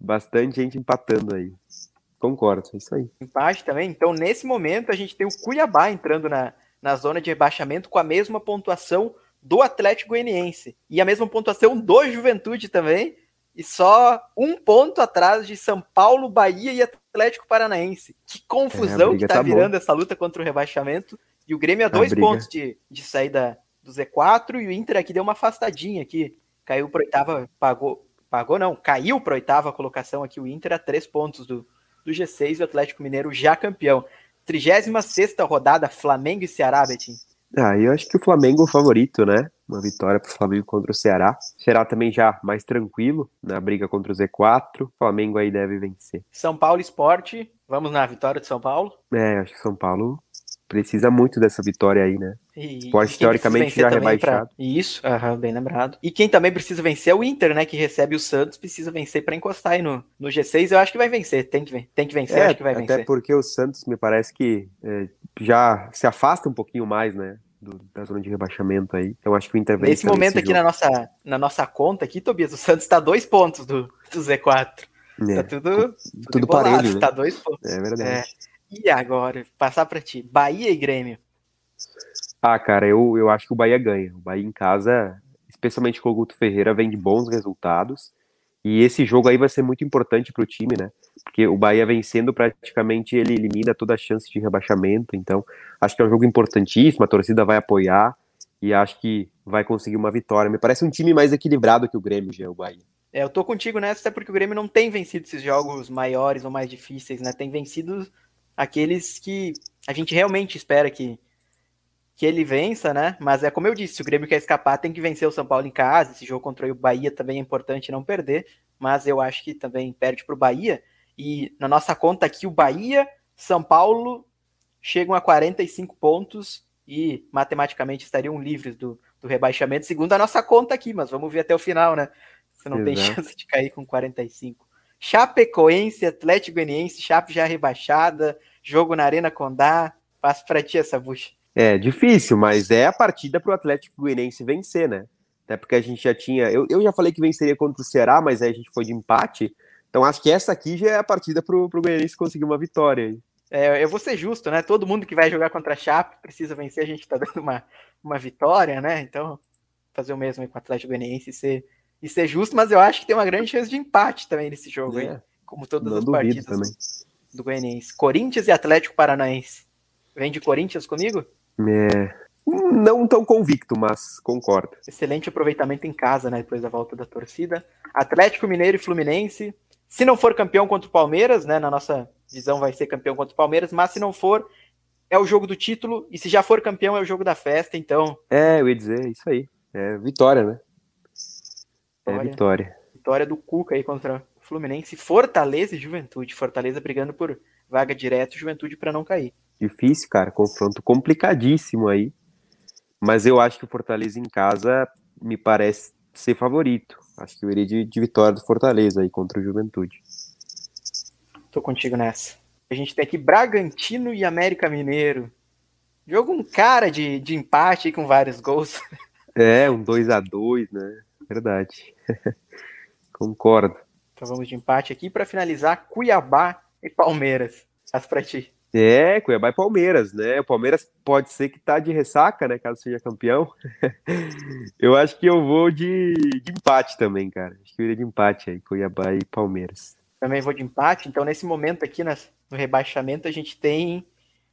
Bastante gente empatando aí. Concordo, é isso aí. Empate também. Então, nesse momento, a gente tem o Cuiabá entrando na, na zona de rebaixamento com a mesma pontuação do Atlético Goianiense e a mesma pontuação do Juventude também, e só um ponto atrás de São Paulo, Bahia e Atlético Paranaense. Que confusão é, que tá, tá virando essa luta contra o rebaixamento. E o Grêmio a dois a pontos de, de saída do Z4 e o Inter aqui deu uma afastadinha aqui. Caiu para oitava, pagou, pagou não, caiu para oitava colocação aqui o Inter a três pontos do, do G6 e o Atlético Mineiro já campeão. 36 rodada, Flamengo e Ceará, Betinho. Ah, eu acho que o Flamengo é o favorito, né? Uma vitória para o Flamengo contra o Ceará. Ceará também já mais tranquilo na briga contra o Z4. O Flamengo aí deve vencer. São Paulo Esporte, vamos na vitória de São Paulo? É, acho que São Paulo precisa muito dessa vitória aí, né? E, Esporte teoricamente já rebaixado. Pra... Isso, uhum, bem lembrado. E quem também precisa vencer é o Inter, né? Que recebe o Santos, precisa vencer para encostar aí no, no G6. Eu acho que vai vencer, tem que, tem que vencer, é, acho que vai até vencer. Até porque o Santos me parece que é, já se afasta um pouquinho mais, né? Do, da zona de rebaixamento aí. Então acho que o Inter vence. Nesse momento aqui na nossa, na nossa conta aqui, Tobias, o Santos está dois pontos do, do Z4. É, tá tudo, tudo, tudo parelho, né? Tá dois pontos. É verdade. É. E agora, passar para ti, Bahia e Grêmio. Ah, cara, eu, eu acho que o Bahia ganha. O Bahia em casa, especialmente com o Guto Ferreira, vem de bons resultados. E esse jogo aí vai ser muito importante para o time, né? Porque o Bahia vencendo praticamente ele elimina toda a chance de rebaixamento. Então, acho que é um jogo importantíssimo. A torcida vai apoiar e acho que vai conseguir uma vitória. Me parece um time mais equilibrado que o Grêmio, já, o Bahia. É, eu tô contigo nessa, até porque o Grêmio não tem vencido esses jogos maiores ou mais difíceis, né? Tem vencido aqueles que a gente realmente espera que, que ele vença, né? Mas é como eu disse, se o Grêmio quer escapar, tem que vencer o São Paulo em casa. Esse jogo contra o Bahia também é importante não perder, mas eu acho que também perde para o Bahia. E na nossa conta aqui, o Bahia, São Paulo chegam a 45 pontos e matematicamente estariam livres do, do rebaixamento, segundo a nossa conta aqui, mas vamos ver até o final, né? Você não Exato. tem chance de cair com 45. Chapecoense, Atlético Goianiense, Chape já rebaixada, jogo na Arena Condá. Passo para ti essa bucha. É difícil, mas é a partida para o Atlético Goianiense vencer, né? Até porque a gente já tinha. Eu, eu já falei que venceria contra o Ceará, mas aí a gente foi de empate. Então acho que essa aqui já é a partida para o Goianiense conseguir uma vitória. É, eu vou ser justo, né? Todo mundo que vai jogar contra a Chape precisa vencer, a gente está dando uma, uma vitória, né? Então, fazer o mesmo com o Atlético Goianiense e ser e ser justo, mas eu acho que tem uma grande chance de empate também nesse jogo, é. aí, como todas Não as partidas também. do Goianiense. Corinthians e Atlético Paranaense. Vem de Corinthians comigo? É, não tão convicto, mas concordo. Excelente aproveitamento em casa, né? Depois da volta da torcida. Atlético Mineiro e Fluminense. Se não for campeão contra o Palmeiras, né? Na nossa visão vai ser campeão contra o Palmeiras, mas se não for, é o jogo do título. E se já for campeão, é o jogo da festa, então. É, eu ia dizer, isso aí. É vitória, né? É Vitória. vitória. Vitória do Cuca aí contra o Fluminense. Fortaleza e Juventude. Fortaleza brigando por vaga direto, Juventude para não cair. Difícil, cara. Confronto complicadíssimo aí. Mas eu acho que o Fortaleza em casa me parece ser favorito. Acho que eu iria de, de vitória do Fortaleza aí contra o Juventude. Tô contigo nessa. A gente tem aqui Bragantino e América Mineiro. Jogo um cara de, de empate aí com vários gols. É, um 2 a 2 né? Verdade. Concordo. Então vamos de empate aqui para finalizar Cuiabá e Palmeiras. As pra ti. É, Cuiabá e Palmeiras, né? O Palmeiras pode ser que tá de ressaca, né? Caso seja campeão. eu acho que eu vou de, de empate também, cara. Acho que eu iria de empate aí, Cuiabá e Palmeiras. Também vou de empate. Então, nesse momento aqui nas- no rebaixamento, a gente tem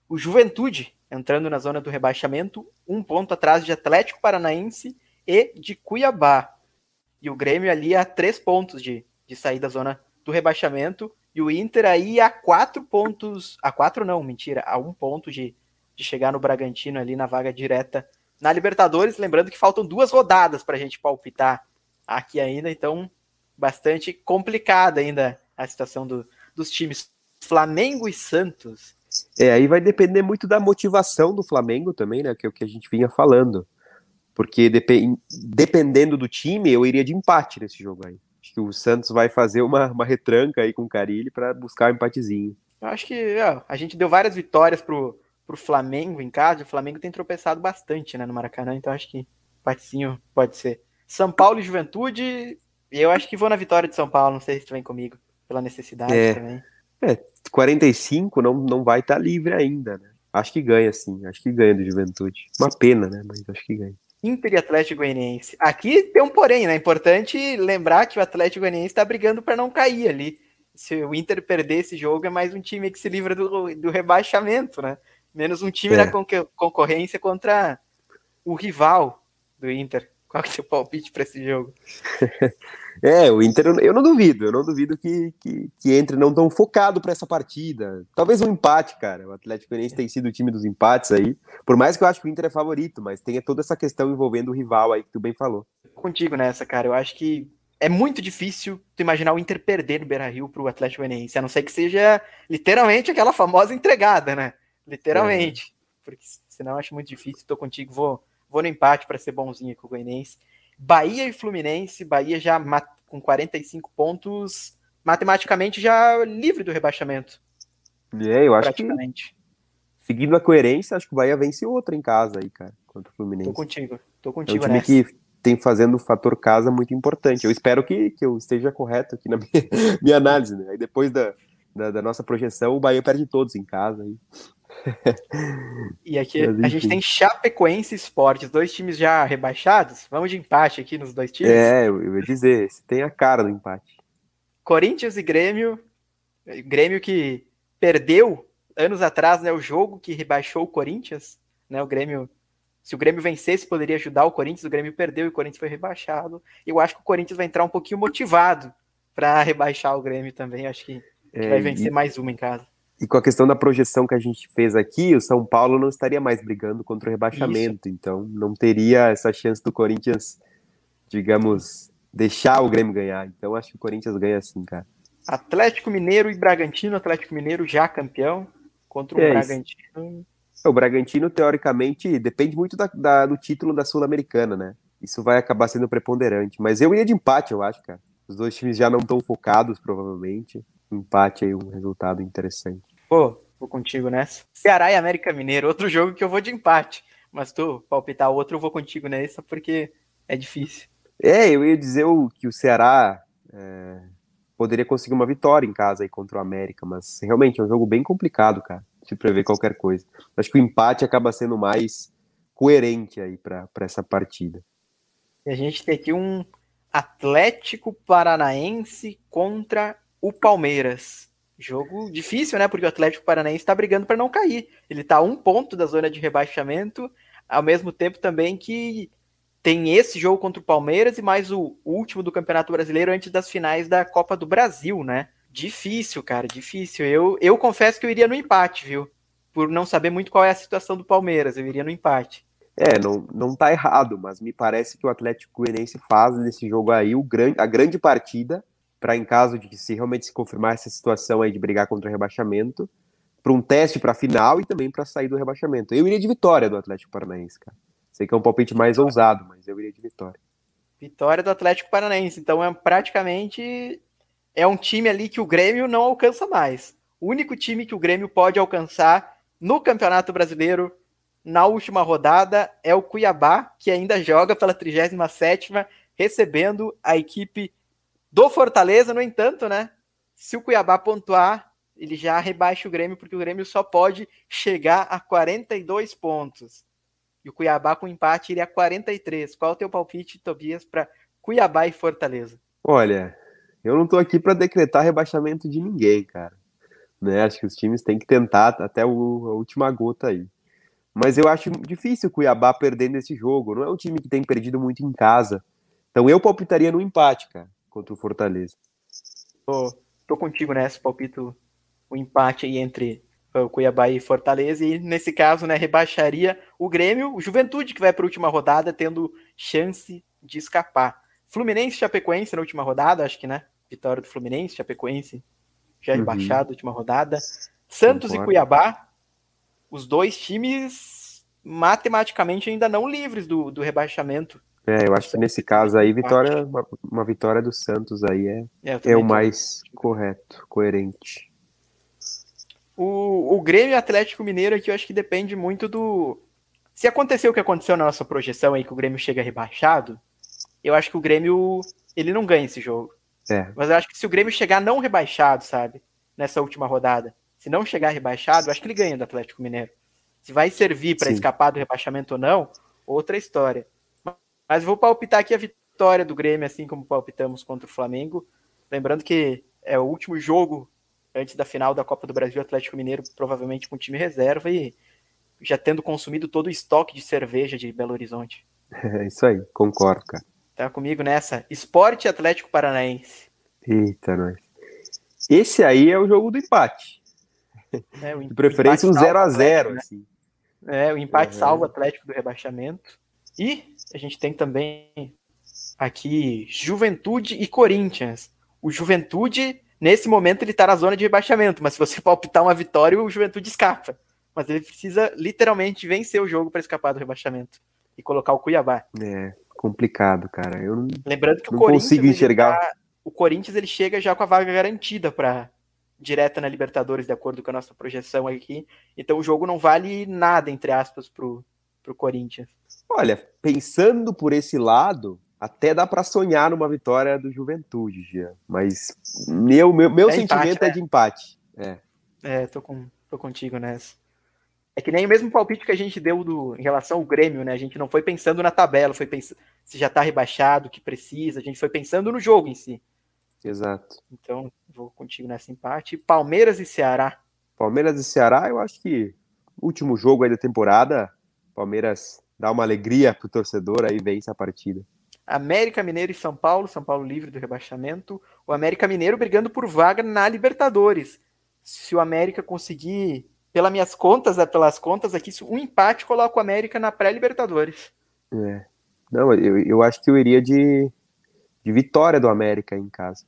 o Juventude entrando na zona do rebaixamento, um ponto atrás de Atlético Paranaense e de Cuiabá. E o Grêmio ali a três pontos de, de sair da zona do rebaixamento. E o Inter aí a quatro pontos. A quatro não, mentira, a um ponto de, de chegar no Bragantino ali na vaga direta na Libertadores. Lembrando que faltam duas rodadas para a gente palpitar aqui ainda, então bastante complicada ainda a situação do- dos times Flamengo e Santos. É, aí vai depender muito da motivação do Flamengo também, né? Que é o que a gente vinha falando. Porque depe- dependendo do time, eu iria de empate nesse jogo aí. Acho que o Santos vai fazer uma, uma retranca aí com o Carilli para buscar o empatezinho. Eu acho que ó, a gente deu várias vitórias pro, pro Flamengo em casa. O Flamengo tem tropeçado bastante né, no Maracanã, então acho que empatezinho pode ser. São Paulo e Juventude, eu acho que vou na vitória de São Paulo, não sei se tu vem comigo, pela necessidade É. também. 45 não, não vai estar livre ainda, né? Acho que ganha, sim. Acho que ganha do Juventude. Uma pena, né? Mas acho que ganha. Inter e Atlético Goianiense. Aqui tem um porém, né? Importante lembrar que o Atlético Goianiense está brigando para não cair ali. Se o Inter perder esse jogo, é mais um time que se livra do, do rebaixamento, né? Menos um time É. conque- concorrência contra o rival do Inter. Qual que é o seu palpite para esse jogo? É, o Inter, eu- não duvido. Eu não duvido que, que, que entre não tão focado para essa partida. Talvez um empate, cara. O Atlético Goianiense tem sido o time dos empates aí. Por mais que eu acho que o Inter é favorito, mas tem toda essa questão envolvendo o rival aí que tu bem falou. Contigo nessa, cara. Eu acho que é muito difícil tu imaginar o Inter perder no Beira-Rio pro Atlético Goianiense, a não ser que seja literalmente aquela famosa entregada, né? Literalmente. Porque senão eu acho muito difícil. Tô contigo, vou, vou no empate para ser bonzinho com o Goianiense. Bahia e Fluminense, Bahia já com 45 pontos, matematicamente já livre do rebaixamento, É, eu acho que praticamente. seguindo a coerência, acho que o Bahia vence outra em casa aí, cara, contra o Tô Fluminense. contigo, tô É um contigo time nessa. que tem fazendo o fator casa muito importante. Eu espero que, que eu esteja correto aqui na minha, minha análise, né? Aí depois da, da, da nossa projeção, o Bahia perde todos em casa. Aí. E aqui Mas, a gente tem Chapecoense e Esportes, dois times já rebaixados. Vamos de empate aqui nos dois times. É, eu, ia dizer, se tem a cara do empate. Corinthians e Grêmio. Grêmio que perdeu anos atrás, né, o jogo que rebaixou o Corinthians, né? O Grêmio, se o Grêmio vencesse, poderia ajudar o Corinthians. O Grêmio perdeu e o Corinthians foi rebaixado. Eu acho que o Corinthians vai entrar um pouquinho motivado para rebaixar o Grêmio também. Acho que É, vai e- vencer mais uma em casa. E com a questão da projeção que a gente fez aqui, o São Paulo não estaria mais brigando contra o rebaixamento, então não teria essa chance do Corinthians, digamos, deixar o Grêmio ganhar. Então acho que o Corinthians ganha sim, cara. Atlético Mineiro e Bragantino. Atlético Mineiro já campeão contra o É isso. Bragantino. O Bragantino, teoricamente, depende muito da- da- do título da Sul-Americana, né? Isso vai acabar sendo preponderante. Mas eu iria de empate, eu acho, cara. Os dois times já não estão focados, provavelmente. Empate aí, um resultado interessante. Pô, vou contigo nessa. Ceará e América Mineiro, outro jogo que eu vou de empate. Mas tu palpitar outro, eu vou contigo nessa porque é difícil. É, eu ia dizer o- que o Ceará é, poderia conseguir uma vitória em casa aí contra o América, mas realmente é um jogo bem complicado, cara, de prever qualquer coisa. Acho que o empate acaba sendo mais coerente aí para essa partida. E a gente tem aqui um Atlético Paranaense contra o Palmeiras. Jogo difícil, né? Porque o Atlético Paranaense está brigando para não cair. Ele está a um ponto da zona de rebaixamento, ao mesmo tempo também que tem esse jogo contra o Palmeiras e mais o último do Campeonato Brasileiro antes das finais da Copa do Brasil, né? Difícil, cara, difícil. Eu, eu confesso que eu iria no empate, viu? Por não saber muito qual é a situação do Palmeiras, eu iria no empate. É, não, não tá errado, mas me parece que o Atlético Goianiense faz nesse jogo aí o grande, a grande partida para em caso de se realmente se confirmar essa situação aí de brigar contra o rebaixamento, para um teste para a final e também para sair do rebaixamento. Eu iria de vitória do Atlético Paranaense, cara. Sei que é um palpite mais ousado, mas eu iria de vitória. Vitória do Atlético Paranaense. Então é praticamente é um time ali que o Grêmio não alcança mais. O único time que o Grêmio pode alcançar no Campeonato Brasileiro na última rodada é o Cuiabá, que ainda joga pela 37ª, recebendo a equipe do Fortaleza, no entanto, né? Se o Cuiabá pontuar, ele já rebaixa o Grêmio, porque o Grêmio só pode chegar a 42 pontos. E o Cuiabá com empate iria a 43. Qual é o teu palpite, Tobias, para Cuiabá e Fortaleza? Olha, eu não tô aqui para decretar rebaixamento de ninguém, cara. Né? Acho que os times têm que tentar até o, a última gota aí. Mas eu acho difícil o Cuiabá perdendo esse jogo. Não é um time que tem perdido muito em casa. Então eu palpitaria no empate, cara, contra o Fortaleza. Tô, tô contigo nessa, palpito o empate aí entre o Cuiabá e Fortaleza. E nesse caso, né, rebaixaria o Grêmio, o Juventude, que vai para a última rodada, tendo chance de escapar. Fluminense Chapecoense na última rodada, acho que, né? Vitória do Fluminense, Chapecoense, já uhum. rebaixado, última rodada. Santos Concordo. e Cuiabá, os dois times matematicamente ainda não livres do, do rebaixamento. É, eu acho que nesse caso aí, vitória, uma, uma vitória do Santos aí é, é, é o mais correto, coerente. O, o Grêmio Atlético Mineiro aqui eu acho que depende muito do. Se acontecer o que aconteceu na nossa projeção aí, que o Grêmio chega rebaixado, eu acho que o Grêmio ele não ganha esse jogo. É. Mas eu acho que se o Grêmio chegar não rebaixado, sabe, nessa última rodada, se não chegar rebaixado, acho que ele ganha do Atlético Mineiro. Se vai servir para escapar do rebaixamento ou não, outra história. Mas vou palpitar aqui a vitória do Grêmio, assim como palpitamos contra o Flamengo. Lembrando que é o último jogo antes da final da Copa do Brasil, Atlético Mineiro provavelmente com time reserva e já tendo consumido todo o estoque de cerveja de Belo Horizonte. É isso aí, concordo, cara. Tá comigo nessa. Esporte Atlético Paranaense. Eita, nós. Esse aí é o jogo do empate. É, de preferência um 0x0. Né? Assim. É, o empate uhum. salva o Atlético do rebaixamento. E a gente tem também aqui Juventude e Corinthians. O Juventude, nesse momento, ele está na zona de rebaixamento, mas se você palpitar uma vitória, o Juventude escapa. Mas ele precisa literalmente vencer o jogo para escapar do rebaixamento e colocar o Cuiabá. É, complicado, cara. Eu não, Lembrando que não o Corinthians consigo enxergar. Tá, o Corinthians ele chega já com a vaga garantida para direta na Libertadores, de acordo com a nossa projeção aqui. Então o jogo não vale nada, entre aspas, pro, pro Corinthians. Olha, pensando por esse lado, até dá para sonhar numa vitória do Juventude, Jean. Mas meu, meu, meu é sentimento empate, é né? de empate. É, é tô, com, tô contigo nessa. É que nem o mesmo palpite que a gente deu do, em relação ao Grêmio, né? A gente não foi pensando na tabela, foi pensando se já tá rebaixado, o que precisa, a gente foi pensando no jogo em si. Exato. Então, vou contigo nessa empate. Palmeiras e Ceará. Palmeiras e Ceará, eu acho que último jogo aí da temporada, Palmeiras dá uma alegria pro torcedor aí vence a partida. América Mineiro e São Paulo, São Paulo livre do rebaixamento. O América Mineiro brigando por vaga na Libertadores. Se o América conseguir pelas minhas contas, né, pelas contas aqui, um empate coloca o América na pré-Libertadores. É. Não, eu, eu acho que eu iria de, de vitória do América em casa.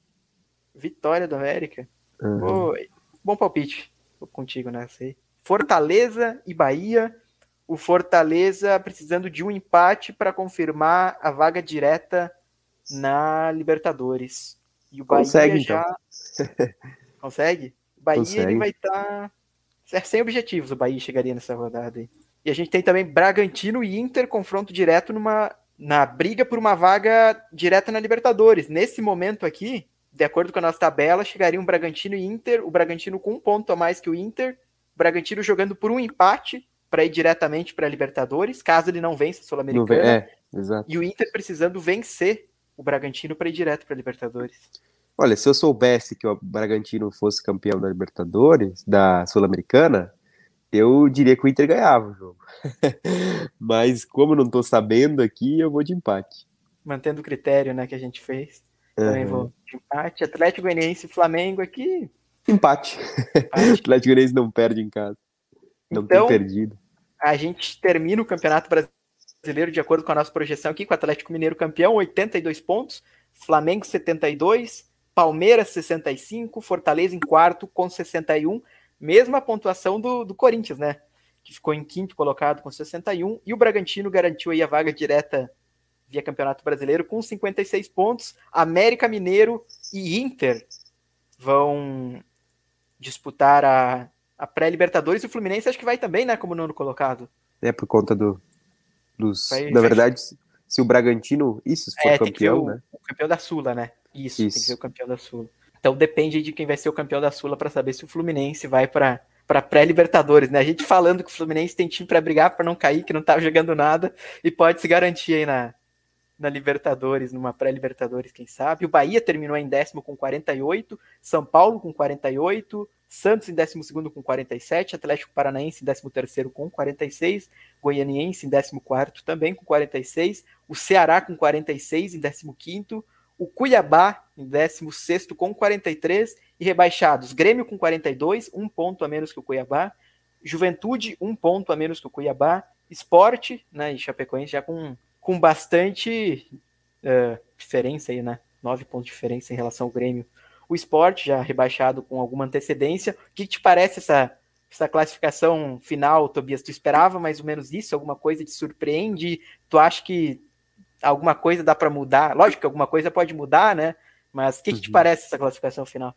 Vitória do América? Uhum. bom palpite. Vou contigo nessa aí. Fortaleza e Bahia. O Fortaleza precisando de um empate para confirmar a vaga direta na Libertadores. E o Bahia Consegue, já. Então. Consegue? O Bahia Consegue. ele vai estar. Tá sem objetivos o Bahia chegaria nessa rodada aí. E a gente tem também Bragantino e Inter, confronto direto numa, na briga por uma vaga direta na Libertadores. Nesse momento aqui, de acordo com a nossa tabela, chegariam um Bragantino e Inter, o Bragantino com um ponto a mais que o Inter, o Bragantino jogando por um empate para ir diretamente para a Libertadores, caso ele não vença a Sul-Americana. É, exato. E o Inter precisando vencer o Bragantino para ir direto para a Libertadores. Olha, se eu soubesse que o Bragantino fosse campeão da Libertadores, da Sul-Americana, eu diria que o Inter ganhava o jogo. Mas como eu não tô sabendo aqui, eu vou de empate. Mantendo o critério né, que a gente fez. Também vou de empate. Atlético Goianiense e Flamengo aqui. Empate. empate. Atlético Goianiense não perde em casa. Não então, tem perdido. A gente termina o Campeonato Brasileiro de acordo com a nossa projeção aqui, com o Atlético Mineiro campeão, 82 pontos, Flamengo 72, Palmeiras 65, Fortaleza em quarto com 61, mesma pontuação do, do Corinthians, né? Que ficou em quinto colocado com 61, e o Bragantino garantiu aí a vaga direta via Campeonato Brasileiro com 56 pontos. América Mineiro e Inter vão disputar a, a pré-Libertadores e o Fluminense acho que vai também, né, como nono colocado. É por conta do dos, vai, na verdade, se o Bragantino, isso, se for é, campeão, o, né? O campeão da Sula, né? Isso, isso, tem que ser o campeão da Sula. Então depende de quem vai ser o campeão da Sula para saber se o Fluminense vai para para pré-Libertadores, né? A gente falando que o Fluminense tem time para brigar para não cair, que não tá jogando nada e pode se garantir aí na, na Libertadores, numa pré-Libertadores, quem sabe. O Bahia terminou em décimo com 48, São Paulo com 48, Santos em décimo segundo com 47, Atlético Paranaense em décimo terceiro com 46, Goianiense em décimo quarto também com 46, o Ceará com 46 em décimo quinto, o Cuiabá em 16 com 43 e rebaixados. Grêmio com 42, um ponto a menos que o Cuiabá, Juventude um ponto a menos que o Cuiabá, Esporte, né, e Chapecoense já com, com bastante uh, diferença aí, né, nove pontos de diferença em relação ao Grêmio. O Esporte já rebaixado com alguma antecedência. O que, te parece essa, essa classificação final, Tobias? Tu esperava mais ou menos isso? Alguma coisa te surpreende? Tu acha que alguma coisa dá para mudar. Lógico que alguma coisa pode mudar, né? Mas o que, que te uhum. parece essa classificação final?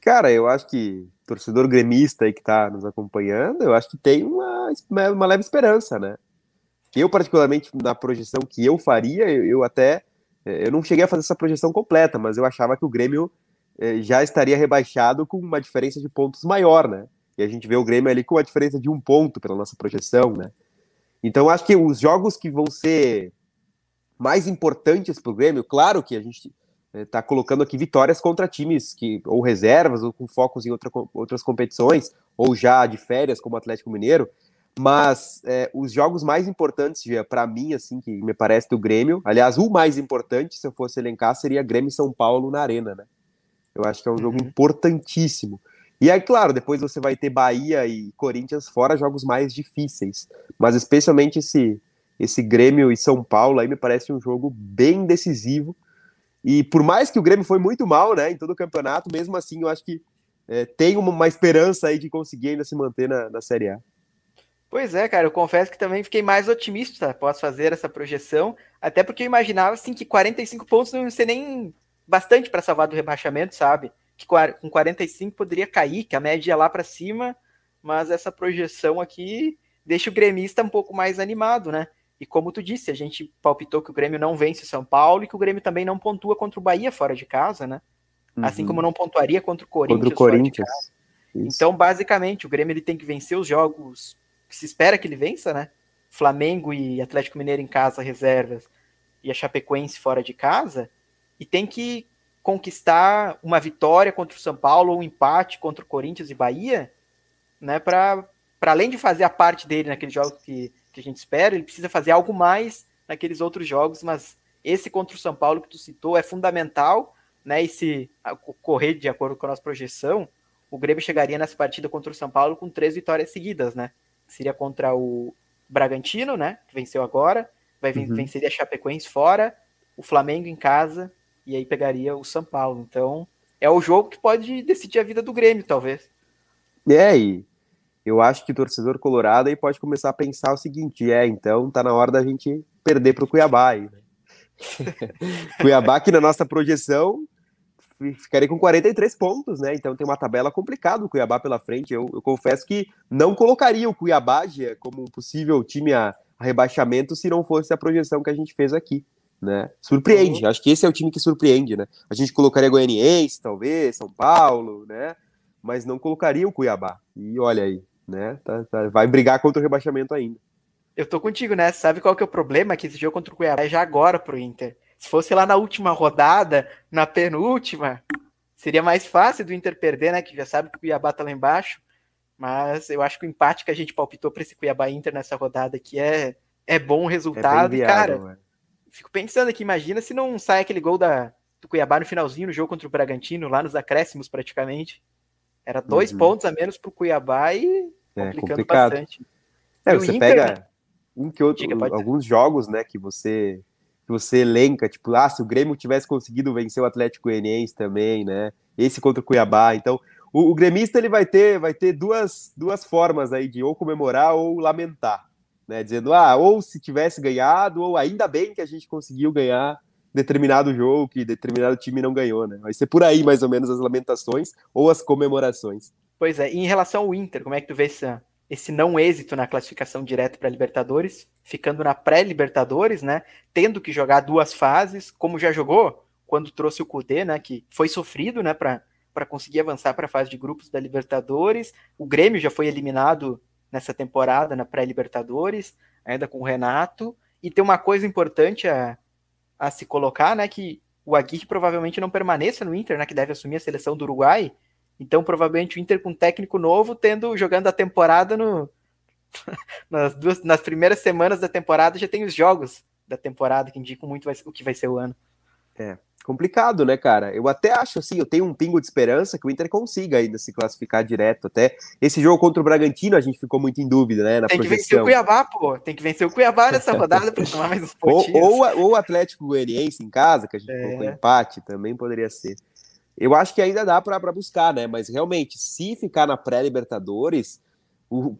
Cara, eu acho que torcedor gremista aí que está nos acompanhando, eu acho que tem uma, uma leve esperança, né? Eu, particularmente, na projeção que eu faria, eu, eu até. Eh, eu não cheguei a fazer essa projeção completa, mas eu achava que o Grêmio eh, já estaria rebaixado com uma diferença de pontos maior, né? E a gente vê o Grêmio ali com a diferença de um ponto pela nossa projeção, né? Então, acho que os jogos que vão ser mais importantes para o Grêmio, claro que a gente está é, colocando aqui vitórias contra times que ou reservas ou com focos em outra, outras competições ou já de férias como o Atlético Mineiro, mas é, os jogos mais importantes para mim assim que me parece do Grêmio, aliás o mais importante se eu fosse elencar seria Grêmio e São Paulo na arena, né? Eu acho que é um jogo uhum. importantíssimo. E aí, claro, depois você vai ter Bahia e Corinthians fora jogos mais difíceis, mas especialmente esse esse Grêmio e São Paulo aí me parece um jogo bem decisivo. E por mais que o Grêmio foi muito mal, né, em todo o campeonato, mesmo assim eu acho que é, tem uma, uma, esperança aí de conseguir ainda se manter na, na Série A. Pois é, cara, eu confesso que também fiquei mais otimista após fazer essa projeção, até porque eu imaginava assim que 45 pontos não ia ser nem bastante para salvar do rebaixamento, sabe? Que com 45 poderia cair, que a média ia lá para cima, mas essa projeção aqui deixa o gremista um pouco mais animado, né? E como tu disse, a gente palpitou que o Grêmio não vence o São Paulo e que o Grêmio também não pontua contra o Bahia fora de casa, né? Uhum. Assim como não pontuaria contra o Corinthians. Contra o Corinthians. Então, basicamente, o Grêmio ele tem que vencer os jogos se espera que ele vença, né? Flamengo e Atlético Mineiro em casa, reservas, e a Chapecoense fora de casa, e tem que conquistar uma vitória contra o São Paulo ou um empate contra o Corinthians e Bahia, né? Para além de fazer a parte dele naqueles jogos que que a gente espera, ele precisa fazer algo mais naqueles outros jogos, mas esse contra o São Paulo que tu citou é fundamental, né? E se ocorrer de acordo com a nossa projeção, o Grêmio chegaria nessa partida contra o São Paulo com três vitórias seguidas, né? Seria contra o Bragantino, né? Que venceu agora, vai uhum. vencer a Chapecoense fora, o Flamengo em casa, e aí pegaria o São Paulo. Então, é o jogo que pode decidir a vida do Grêmio, talvez. É, e eu acho que o torcedor colorado aí pode começar a pensar o seguinte: é, então tá na hora da gente perder para o Cuiabá. Aí, né? Cuiabá, que na nossa projeção ficaria com 43 pontos, né? Então tem uma tabela complicada o Cuiabá pela frente. Eu, eu confesso que não colocaria o Cuiabá Gia, como um possível time a, a, rebaixamento se não fosse a projeção que a gente fez aqui. Né? Surpreende, uhum. acho que esse é o time que surpreende, né? A gente colocaria Goianiense, talvez, São Paulo, né? Mas não colocaria o Cuiabá. E olha aí, né? Tá, tá, vai brigar contra o rebaixamento ainda. Eu tô contigo, né? Sabe qual que é o problema? Que esse jogo contra o Cuiabá é já agora pro Inter. Se fosse lá na última rodada, na penúltima, seria mais fácil do Inter perder, né? Que já sabe que o Cuiabá tá lá embaixo. Mas eu acho que o empate que a gente palpitou para esse Cuiabá Inter nessa rodada aqui é, é bom resultado. É viável, e, cara, fico pensando aqui, imagina se não sai aquele gol da, do Cuiabá no finalzinho no jogo contra o Bragantino, lá nos acréscimos praticamente. Era dois uhum. pontos a menos para o Cuiabá e é, complicando complicado. bastante. É, você Inter, pega né? um que outro, Diga, alguns jogos, né, que você que você elenca, tipo, ah, se o Grêmio tivesse conseguido vencer o Atlético Goianiense também, né? Esse contra o Cuiabá, então o, o, gremista ele vai ter vai ter duas, duas formas aí de ou comemorar ou lamentar, né? Dizendo, ah, ou se tivesse ganhado, ou ainda bem que a gente conseguiu ganhar determinado jogo que determinado time não ganhou, né? Vai ser por aí mais ou menos as lamentações ou as comemorações. Pois é, e em relação ao Inter, como é que tu vê esse, esse não êxito na classificação direta para Libertadores, ficando na pré-Libertadores, né? Tendo que jogar duas fases, como já jogou quando trouxe o Cudê, né? Que foi sofrido, né? Para conseguir avançar para a fase de grupos da Libertadores. O Grêmio já foi eliminado nessa temporada na pré-Libertadores, ainda com o Renato. E tem uma coisa importante a, a se colocar, né, que o Aguirre provavelmente não permaneça no Inter, né, que deve assumir a seleção do Uruguai. Então, provavelmente o Inter com um técnico novo, tendo jogando a temporada no nas duas nas primeiras semanas da temporada já tem os jogos da temporada que indicam muito o que vai ser o ano. É, complicado, né, cara? Eu até acho assim, eu tenho um pingo de esperança que o Inter consiga ainda se classificar direto. Até esse jogo contra o Bragantino a gente ficou muito em dúvida, né? Na Tem que vencer o Cuiabá, pô. Tem que vencer o Cuiabá nessa rodada para tomar mais uns pontinhos. Ou, ou, ou o Atlético Goianiense em casa, que a gente é. colocou empate, também poderia ser. Eu acho que ainda dá para buscar, né? Mas realmente, se ficar na pré-Libertadores,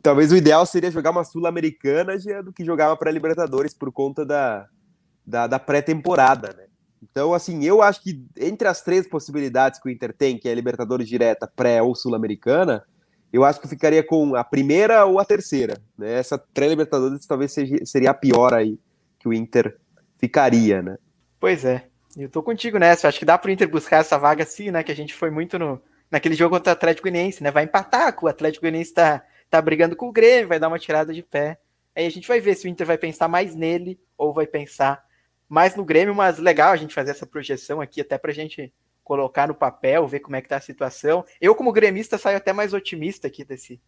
talvez o ideal seria jogar uma Sul-Americana do que jogar uma pré-Libertadores por conta da, da, da pré-temporada, né? Então, assim, eu acho que entre as três possibilidades que o Inter tem, que é Libertadores direta, pré ou Sul-Americana, eu acho que ficaria com a primeira ou a terceira. Né? Essa pré-Libertadores talvez seja, seria a pior aí que o Inter ficaria, né? Pois é. Eu tô contigo nessa. Acho que dá pro Inter buscar essa vaga sim, né? Que a gente foi muito no, naquele jogo contra o Atlético Goianiense, né? Vai empatar, o Atlético Goianiense tá, tá brigando com o Grêmio, vai dar uma tirada de pé. Aí a gente vai ver se o Inter vai pensar mais nele ou vai pensar mais no Grêmio, mas legal a gente fazer essa projeção aqui, até para a gente colocar no papel, ver como é que tá a situação. Eu, como gremista, saio até mais otimista aqui desse,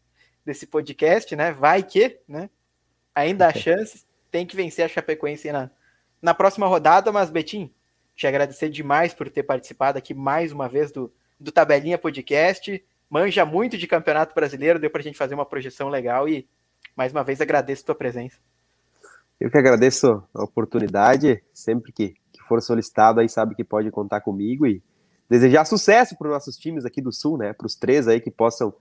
desse podcast, né? Vai que, né? Ainda há chances, tem que vencer a Chapecoense na, na próxima rodada, mas, Betim, te agradecer demais por ter participado aqui mais uma vez do, do Tabelinha Podcast. Manja muito de Campeonato Brasileiro, deu para a gente fazer uma projeção legal e, mais uma vez, agradeço tua presença. Eu que agradeço a oportunidade, sempre que, que for solicitado aí sabe que pode contar comigo e desejar sucesso para os nossos times aqui do Sul, né? Para os três aí que possam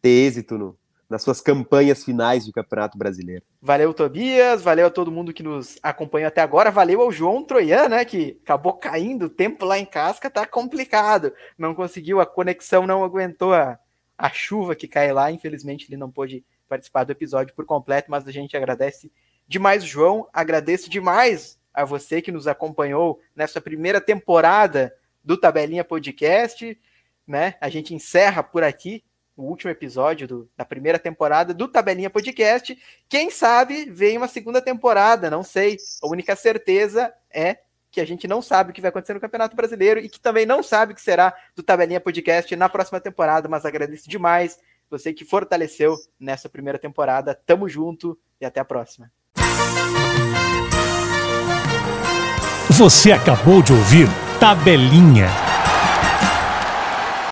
ter êxito no, nas suas campanhas finais de Campeonato Brasileiro. Valeu, Tobias, valeu a todo mundo que nos acompanhou até agora, valeu ao João Troian, né, que acabou caindo, o tempo lá em Casca tá complicado, não conseguiu, a conexão não aguentou a, a chuva que cai lá, infelizmente ele não pôde participar do episódio por completo, mas a gente agradece demais, João. Agradeço demais a você que nos acompanhou nessa primeira temporada do Tabelinha Podcast. Né? A gente encerra por aqui o último episódio do, da primeira temporada do Tabelinha Podcast. Quem sabe vem uma segunda temporada, não sei. A única certeza é que a gente não sabe o que vai acontecer no Campeonato Brasileiro e que também não sabe o que será do Tabelinha Podcast na próxima temporada, mas agradeço demais você que fortaleceu nessa primeira temporada. Tamo junto e até a próxima. Você acabou de ouvir Tabelinha